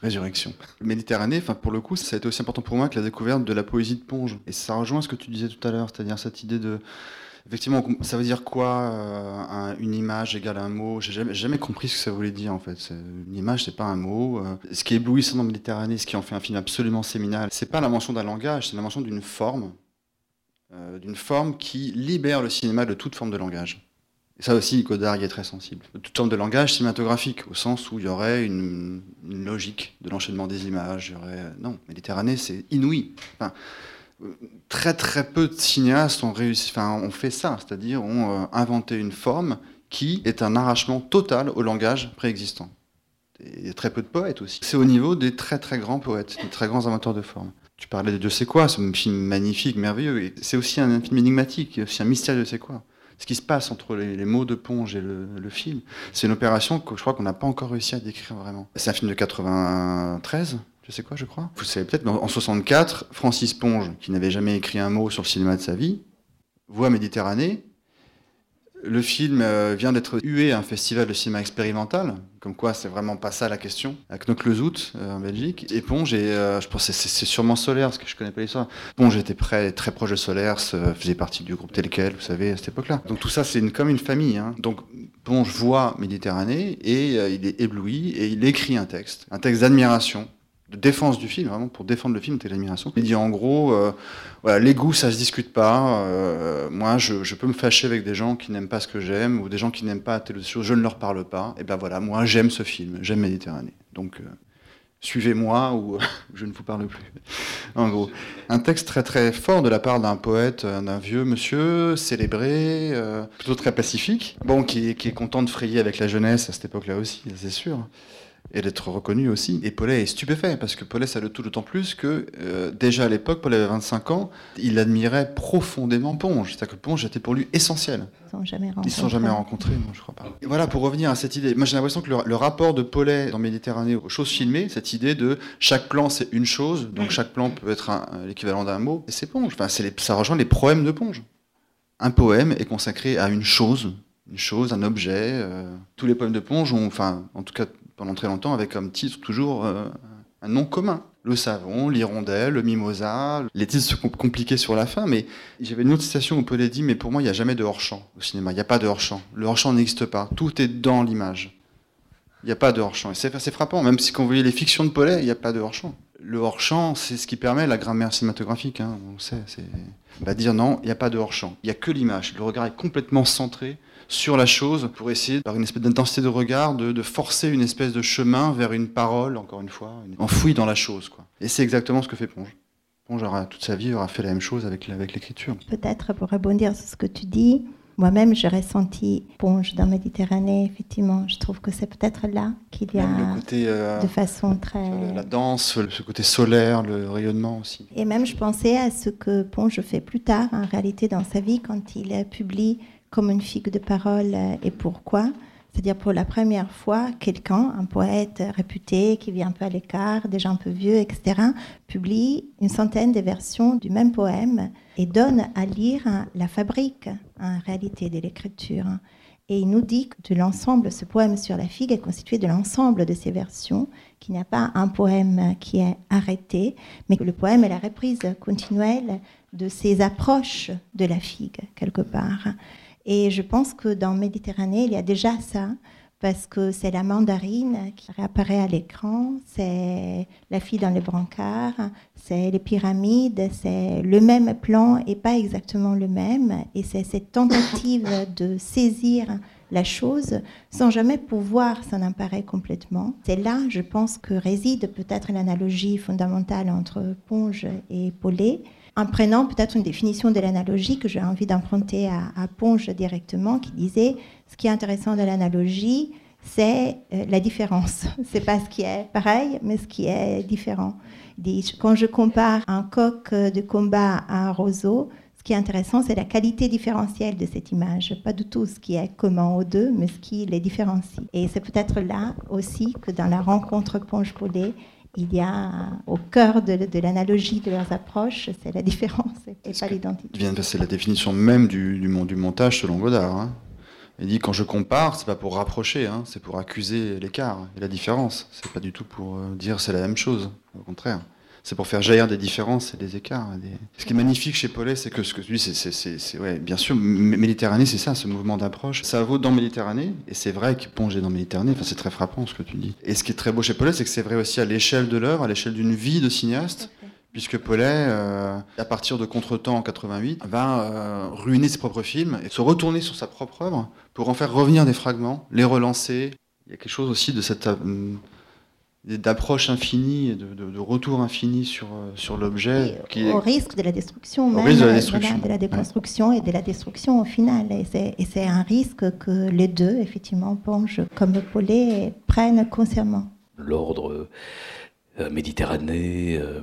Speaker 6: Résurrection. Méditerranée, enfin pour le coup, ça a été aussi important pour moi que la découverte de la poésie de Ponge. Et ça rejoint ce que tu disais tout à l'heure, c'est-à-dire cette idée de effectivement, ça veut dire quoi euh, un, une image égale un mot? J'ai jamais, jamais compris ce que ça voulait dire en fait. Une image, c'est pas un mot. Euh, ce qui est éblouissant dans Méditerranée, ce qui en fait un film absolument séminal, c'est pas l'invention d'un langage, c'est l'invention d'une forme, euh, d'une forme qui libère le cinéma de toute forme de langage. Ça aussi, Godard y est très sensible. De toute forme de langage cinématographique, au sens où il y aurait une, logique de l'enchaînement des images. Aurait... Non, Méditerranée, c'est inouï. Enfin, très très peu de cinéastes ont fait ça, c'est-à-dire ont euh, inventé une forme qui est un arrachement total au langage préexistant. Il y a très peu de poètes aussi. C'est au niveau des très très grands poètes, des très grands inventeurs de formes. Tu parlais de Dieu sait quoi, ce film magnifique, merveilleux. C'est aussi un film énigmatique, aussi un mystère de Dieu sait quoi. Ce qui se passe entre les, mots de Ponge et le, le film, c'est une opération que je crois qu'on n'a pas encore réussi à décrire vraiment. C'est un film de 93, je sais quoi, je crois. Vous savez peut-être, en 64, Francis Ponge, qui n'avait jamais écrit un mot sur le cinéma de sa vie, voit Méditerranée. Le film euh, vient d'être hué à un festival de cinéma expérimental, comme quoi c'est vraiment pas ça la question, à Knokke-le-Zout, euh, en Belgique. Et Ponge, et, euh, je pense que c'est sûrement Solaire, parce que je connais pas l'histoire. Ponge était près, très proche de Solaire, faisait partie du groupe tel quel, vous savez, à cette époque-là. Donc tout ça, c'est comme une famille. Hein. Donc Ponge voit Méditerranée, et euh, il est ébloui, et il écrit un texte, un texte d'admiration de défense du film, vraiment pour défendre le film, c'était l'admiration. Il dit en gros, euh, voilà, les goûts, ça se discute pas. Euh, moi, je, je, peux me fâcher avec des gens qui n'aiment pas ce que j'aime ou des gens qui n'aiment pas telle chose, je ne leur parle pas. Et ben voilà, moi, j'aime ce film, j'aime Méditerranée. Donc, euh, suivez-moi ou je ne vous parle plus. En gros, un texte très très fort de la part d'un poète, d'un vieux monsieur célébré, euh, plutôt très pacifique, bon, qui, qui est content de frayer avec la jeunesse à cette époque-là aussi, c'est sûr et d'être reconnu aussi. Et Paulet est stupéfait, parce que Paulet, ça le tout d'autant plus que euh, déjà à l'époque, Paulet avait 25 ans, il admirait profondément Ponge. C'est-à-dire que Ponge était pour lui essentiel.
Speaker 5: Ils ne sont jamais rencontrés.
Speaker 6: Ils sont jamais rencontrés, non, je crois pas. Et voilà, pour revenir à cette idée, moi j'ai l'impression que le, rapport de Paulet dans Méditerranée aux choses filmées, cette idée de chaque plan c'est une chose, donc chaque plan peut être l'équivalent d'un mot, et c'est Ponge. Enfin, les, ça rejoint les poèmes de Ponge. Un poème est consacré à une chose, une chose, un objet. Euh, tous les poèmes de Ponge ont, enfin, en tout cas pendant très longtemps, avec comme titre toujours euh, un nom commun. Le savon, l'hirondelle, le mimosa. Les titres sont compliqués sur la fin, mais j'avais une autre citation où Paul dit, mais pour moi, il n'y a jamais de hors-champ au cinéma. Il n'y a pas de hors-champ. Le hors-champ n'existe pas. Tout est dans l'image. Il n'y a pas de hors-champ. Et c'est frappant, même si quand vous voyez les fictions de Paulet, il n'y a pas de hors-champ. Le hors-champ, c'est ce qui permet la grammaire cinématographique, hein, on sait. C'est bah, dire non, il n'y a pas de hors-champ. Il n'y a que l'image. Le regard est complètement centré sur la chose pour essayer, par une espèce d'intensité de regard, de, forcer une espèce de chemin vers une parole, encore une fois, enfouie dans la chose. Quoi. Et c'est exactement ce que fait Ponge. Ponge, aura, toute sa vie, aura fait la même chose avec, avec l'écriture.
Speaker 5: Peut-être pour rebondir sur ce que tu dis, moi-même, j'ai ressenti Ponge dans Méditerranée, effectivement. Je trouve que c'est peut-être là qu'il y a, euh, de façon très...
Speaker 6: La danse, ce côté solaire, le rayonnement aussi.
Speaker 5: Et même, je pensais à ce que Ponge fait plus tard, en réalité, dans sa vie, quand il publie comme une figue de parole euh, et pourquoi? C'est-à-dire pour la première fois, quelqu'un, un poète réputé qui vit un peu à l'écart, déjà un peu vieux, etc., publie une centaine de versions du même poème et donne à lire la fabrique en réalité de l'écriture. Et il nous dit que l'ensemble, ce poème sur la figue est constitué de l'ensemble de ces versions, qu'il n'y a pas un poème qui est arrêté, mais que le poème est la reprise continuelle de ces approches de la figue, quelque part. Et je pense que dans Méditerranée, il y a déjà ça, parce que c'est la mandarine qui réapparaît à l'écran, c'est la fille dans les brancards, c'est les pyramides, c'est le même plan et pas exactement le même. Et c'est cette tentative de saisir la chose sans jamais pouvoir s'en emparer complètement. C'est là, je pense, que réside peut-être l'analogie fondamentale entre Ponge et Paulet en prenant peut-être une définition de l'analogie que j'ai envie d'emprunter à, Ponge directement, qui disait ce qui est intéressant de l'analogie, c'est euh, la différence. C'est pas ce qui est pareil, mais ce qui est différent. quand je compare un coq de combat à un roseau, ce qui est intéressant, c'est la qualité différentielle de cette image. Pas du tout ce qui est commun aux deux, mais ce qui les différencie. Et c'est peut-être là aussi que dans la rencontre Ponge-Paulet, il y a au cœur de, l'analogie de leurs approches, c'est la différence et pas l'identité.
Speaker 6: Il vient de passer la définition même du, du, du montage selon Godard. Hein. Il dit quand je compare, c'est pas pour rapprocher, hein, c'est pour accuser l'écart et la différence. C'est pas du tout pour euh, dire c'est la même chose. Au contraire c'est pour faire jaillir des différences et des écarts. Ce qui est magnifique chez Paulet, c'est que ce que tu dis, c'est, ouais, bien sûr, Méditerranée, c'est ça, ce mouvement d'approche. Ça vaut dans Méditerranée, et c'est vrai qu'il plongeait dans Méditerranée, enfin, c'est très frappant ce que tu dis. Et ce qui est très beau chez Paulet, c'est que c'est vrai aussi à l'échelle de l'œuvre, à l'échelle d'une vie de cinéaste. Puisque Paulet, euh, à partir de Contretemps en 88, va euh, ruiner ses propres films et se retourner sur sa propre œuvre pour en faire revenir des fragments, les relancer. Il y a quelque chose aussi de cette euh, d'approche infinie et de, retour infini sur, euh, sur l'objet.
Speaker 5: Au risque de la destruction, même, de la, destruction. De la, déconstruction et de la destruction au final. Et c'est un risque que les deux, effectivement, Ponge comme Paulet, prennent consciemment.
Speaker 4: L'ordre euh, Méditerranée euh,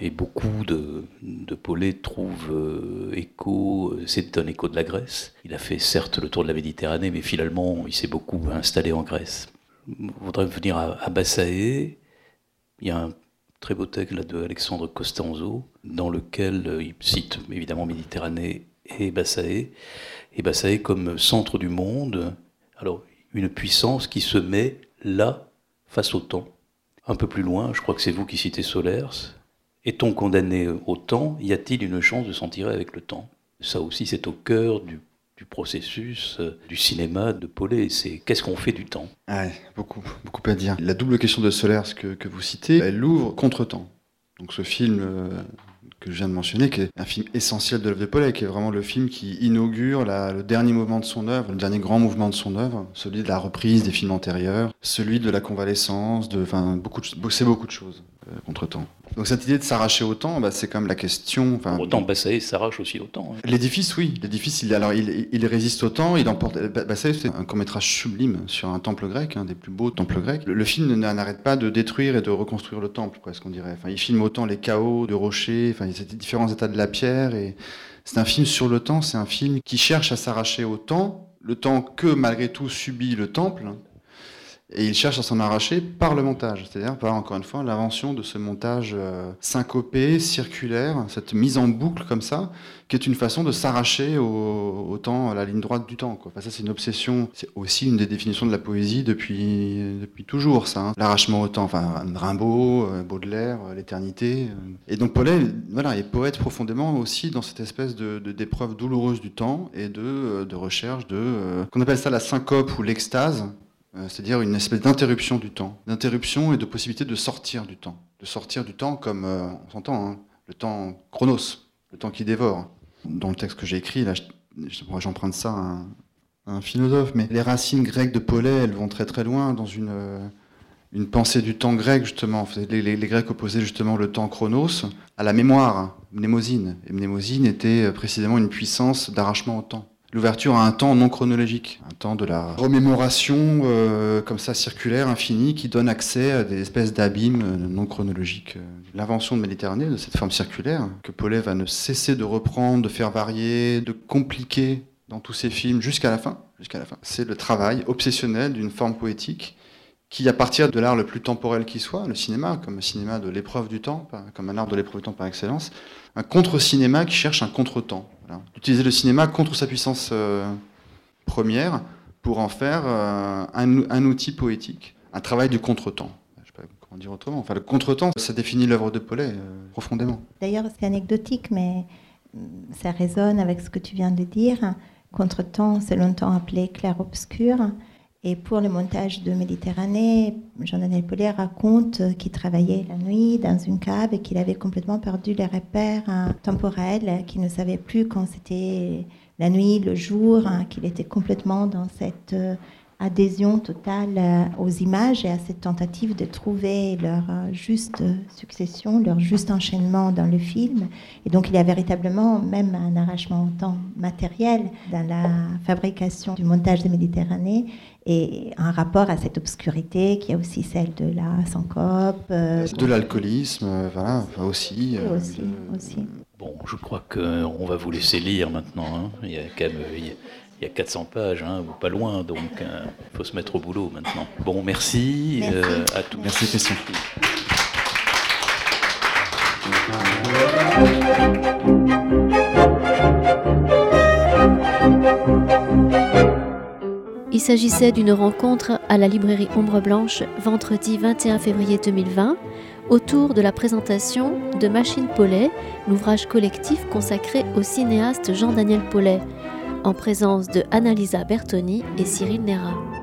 Speaker 4: et beaucoup de, de Paulet trouvent écho, c'est un écho de la Grèce. Il a fait certes le tour de la Méditerranée, mais finalement, il s'est beaucoup installé en Grèce voudrais venir à, Bassaé. Il y a un très beau texte là, de Alexandre Costanzo, dans lequel euh, il cite évidemment Méditerranée et Bassaé. Et Bassaé comme centre du monde, alors une puissance qui se met là, face au temps. Un peu plus loin, je crois que c'est vous qui citez Solers. Est-on condamné au temps? Y a-t-il une chance de s'en tirer avec le temps? Ça aussi, c'est au cœur du du processus euh, du cinéma de Paulet. C'est qu'est-ce qu'on fait du temps?
Speaker 6: Beaucoup, beaucoup à dire. La double question de Solers que, que vous citez, elle ouvre contre-temps. Donc ce film euh, que je viens de mentionner, qui est un film essentiel de l'œuvre de Paulet, qui est vraiment le film qui inaugure le dernier mouvement de son œuvre, le dernier grand mouvement de son œuvre, celui de la reprise des films antérieurs, celui de la convalescence, de, enfin beaucoup, c'est beaucoup de choses. Contre-temps. Donc cette idée de s'arracher au temps, bah, c'est quand même la question.
Speaker 4: Enfin, autant Bassaé s'arrache aussi au temps. Hein.
Speaker 6: L'édifice, oui. L'édifice, il, alors, il, il, résiste au temps. Il emporte. Bassaé, c'est un court-métrage sublime sur un temple grec, un des plus beaux temples grecs. Le, film n'arrête pas de détruire et de reconstruire le temple, presque, on dirait. Enfin, il filme autant les chaos de rochers, enfin, a différents états de la pierre. Et c'est un film sur le temps. C'est un film qui cherche à s'arracher au temps, le temps que malgré tout subit le temple et il cherche à s'en arracher par le montage, c'est-à-dire par, encore une fois, l'invention de ce montage euh, syncopé, circulaire, cette mise en boucle comme ça, qui est une façon de s'arracher au, temps, à la ligne droite du temps. Ça, c'est une obsession, c'est aussi une des définitions de la poésie depuis, depuis toujours, ça. Hein. L'arrachement au temps, enfin, Rimbaud, euh, Baudelaire, euh, l'éternité. Et donc, Paulet, voilà, est poète profondément aussi dans cette espèce de, d'épreuve douloureuse du temps et de, de recherche de, qu'on appelle ça la syncope ou l'extase, c'est-à-dire une espèce d'interruption du temps, d'interruption et de possibilité de sortir du temps, de sortir du temps comme euh, on s'entend, hein, le temps chronos, le temps qui dévore. Dans le texte que j'ai écrit, là, j'emprunte ça à un, philosophe, mais les racines grecques de Paulet, elles vont très très loin dans une, euh, pensée du temps grec justement. Les, les, Grecs opposaient justement le temps chronos à la mémoire, mnémosine. Et mnémosine était précisément une puissance d'arrachement au temps l'ouverture à un temps non chronologique, un temps de la remémoration euh, comme ça circulaire, infini, qui donne accès à des espèces d'abîmes euh, non chronologiques. L'invention de Méditerranée, de cette forme circulaire, que Paulet va ne cesser de reprendre, de faire varier, de compliquer dans tous ses films jusqu'à la fin, jusqu'à la fin. C'est le travail obsessionnel d'une forme poétique qui, à partir de l'art le plus temporel qui soit, le cinéma, comme le cinéma de l'épreuve du temps, comme un art de l'épreuve du temps par excellence, un contre-cinéma qui cherche un contre-temps. D'utiliser le cinéma contre sa puissance euh, première pour en faire euh, un, outil poétique, un travail du contre-temps. Je ne sais pas comment dire autrement. Enfin, le contre-temps, ça définit l'œuvre de Paulet euh, profondément.
Speaker 5: D'ailleurs, c'est anecdotique, mais mm, ça résonne avec ce que tu viens de dire. Contre-temps, c'est longtemps appelé clair-obscur. Et pour le montage de Méditerranée, Jean-Daniel Paulet raconte qu'il travaillait la nuit dans une cave et qu'il avait complètement perdu les repères temporels, qu'il ne savait plus quand c'était la nuit, le jour, hein, qu'il était complètement dans cette euh, adhésion totale euh, aux images et à cette tentative de trouver leur euh, juste succession, leur juste enchaînement dans le film. Et donc il y a véritablement même un arrachement en temps matériel dans la fabrication du montage de Méditerranée et un rapport à cette obscurité qui est aussi celle de la syncope.
Speaker 6: Euh, de l'alcoolisme, voilà, aussi.
Speaker 5: aussi, aussi.
Speaker 4: Bon, je crois qu'on va vous laisser lire maintenant. Hein. Il y a quand même, il y a 400 pages, hein, ou pas loin, donc il euh, faut se mettre au boulot maintenant. Bon, merci, euh, à tous.
Speaker 6: Merci, Christian.
Speaker 2: Il s'agissait d'une rencontre à la librairie Ombre Blanche vendredi 21 février 2020 autour de la présentation de Machine Paulet, l'ouvrage collectif consacré au cinéaste Jean-Daniel Paulet en présence de Annalisa Bertoni et Cyril Nera.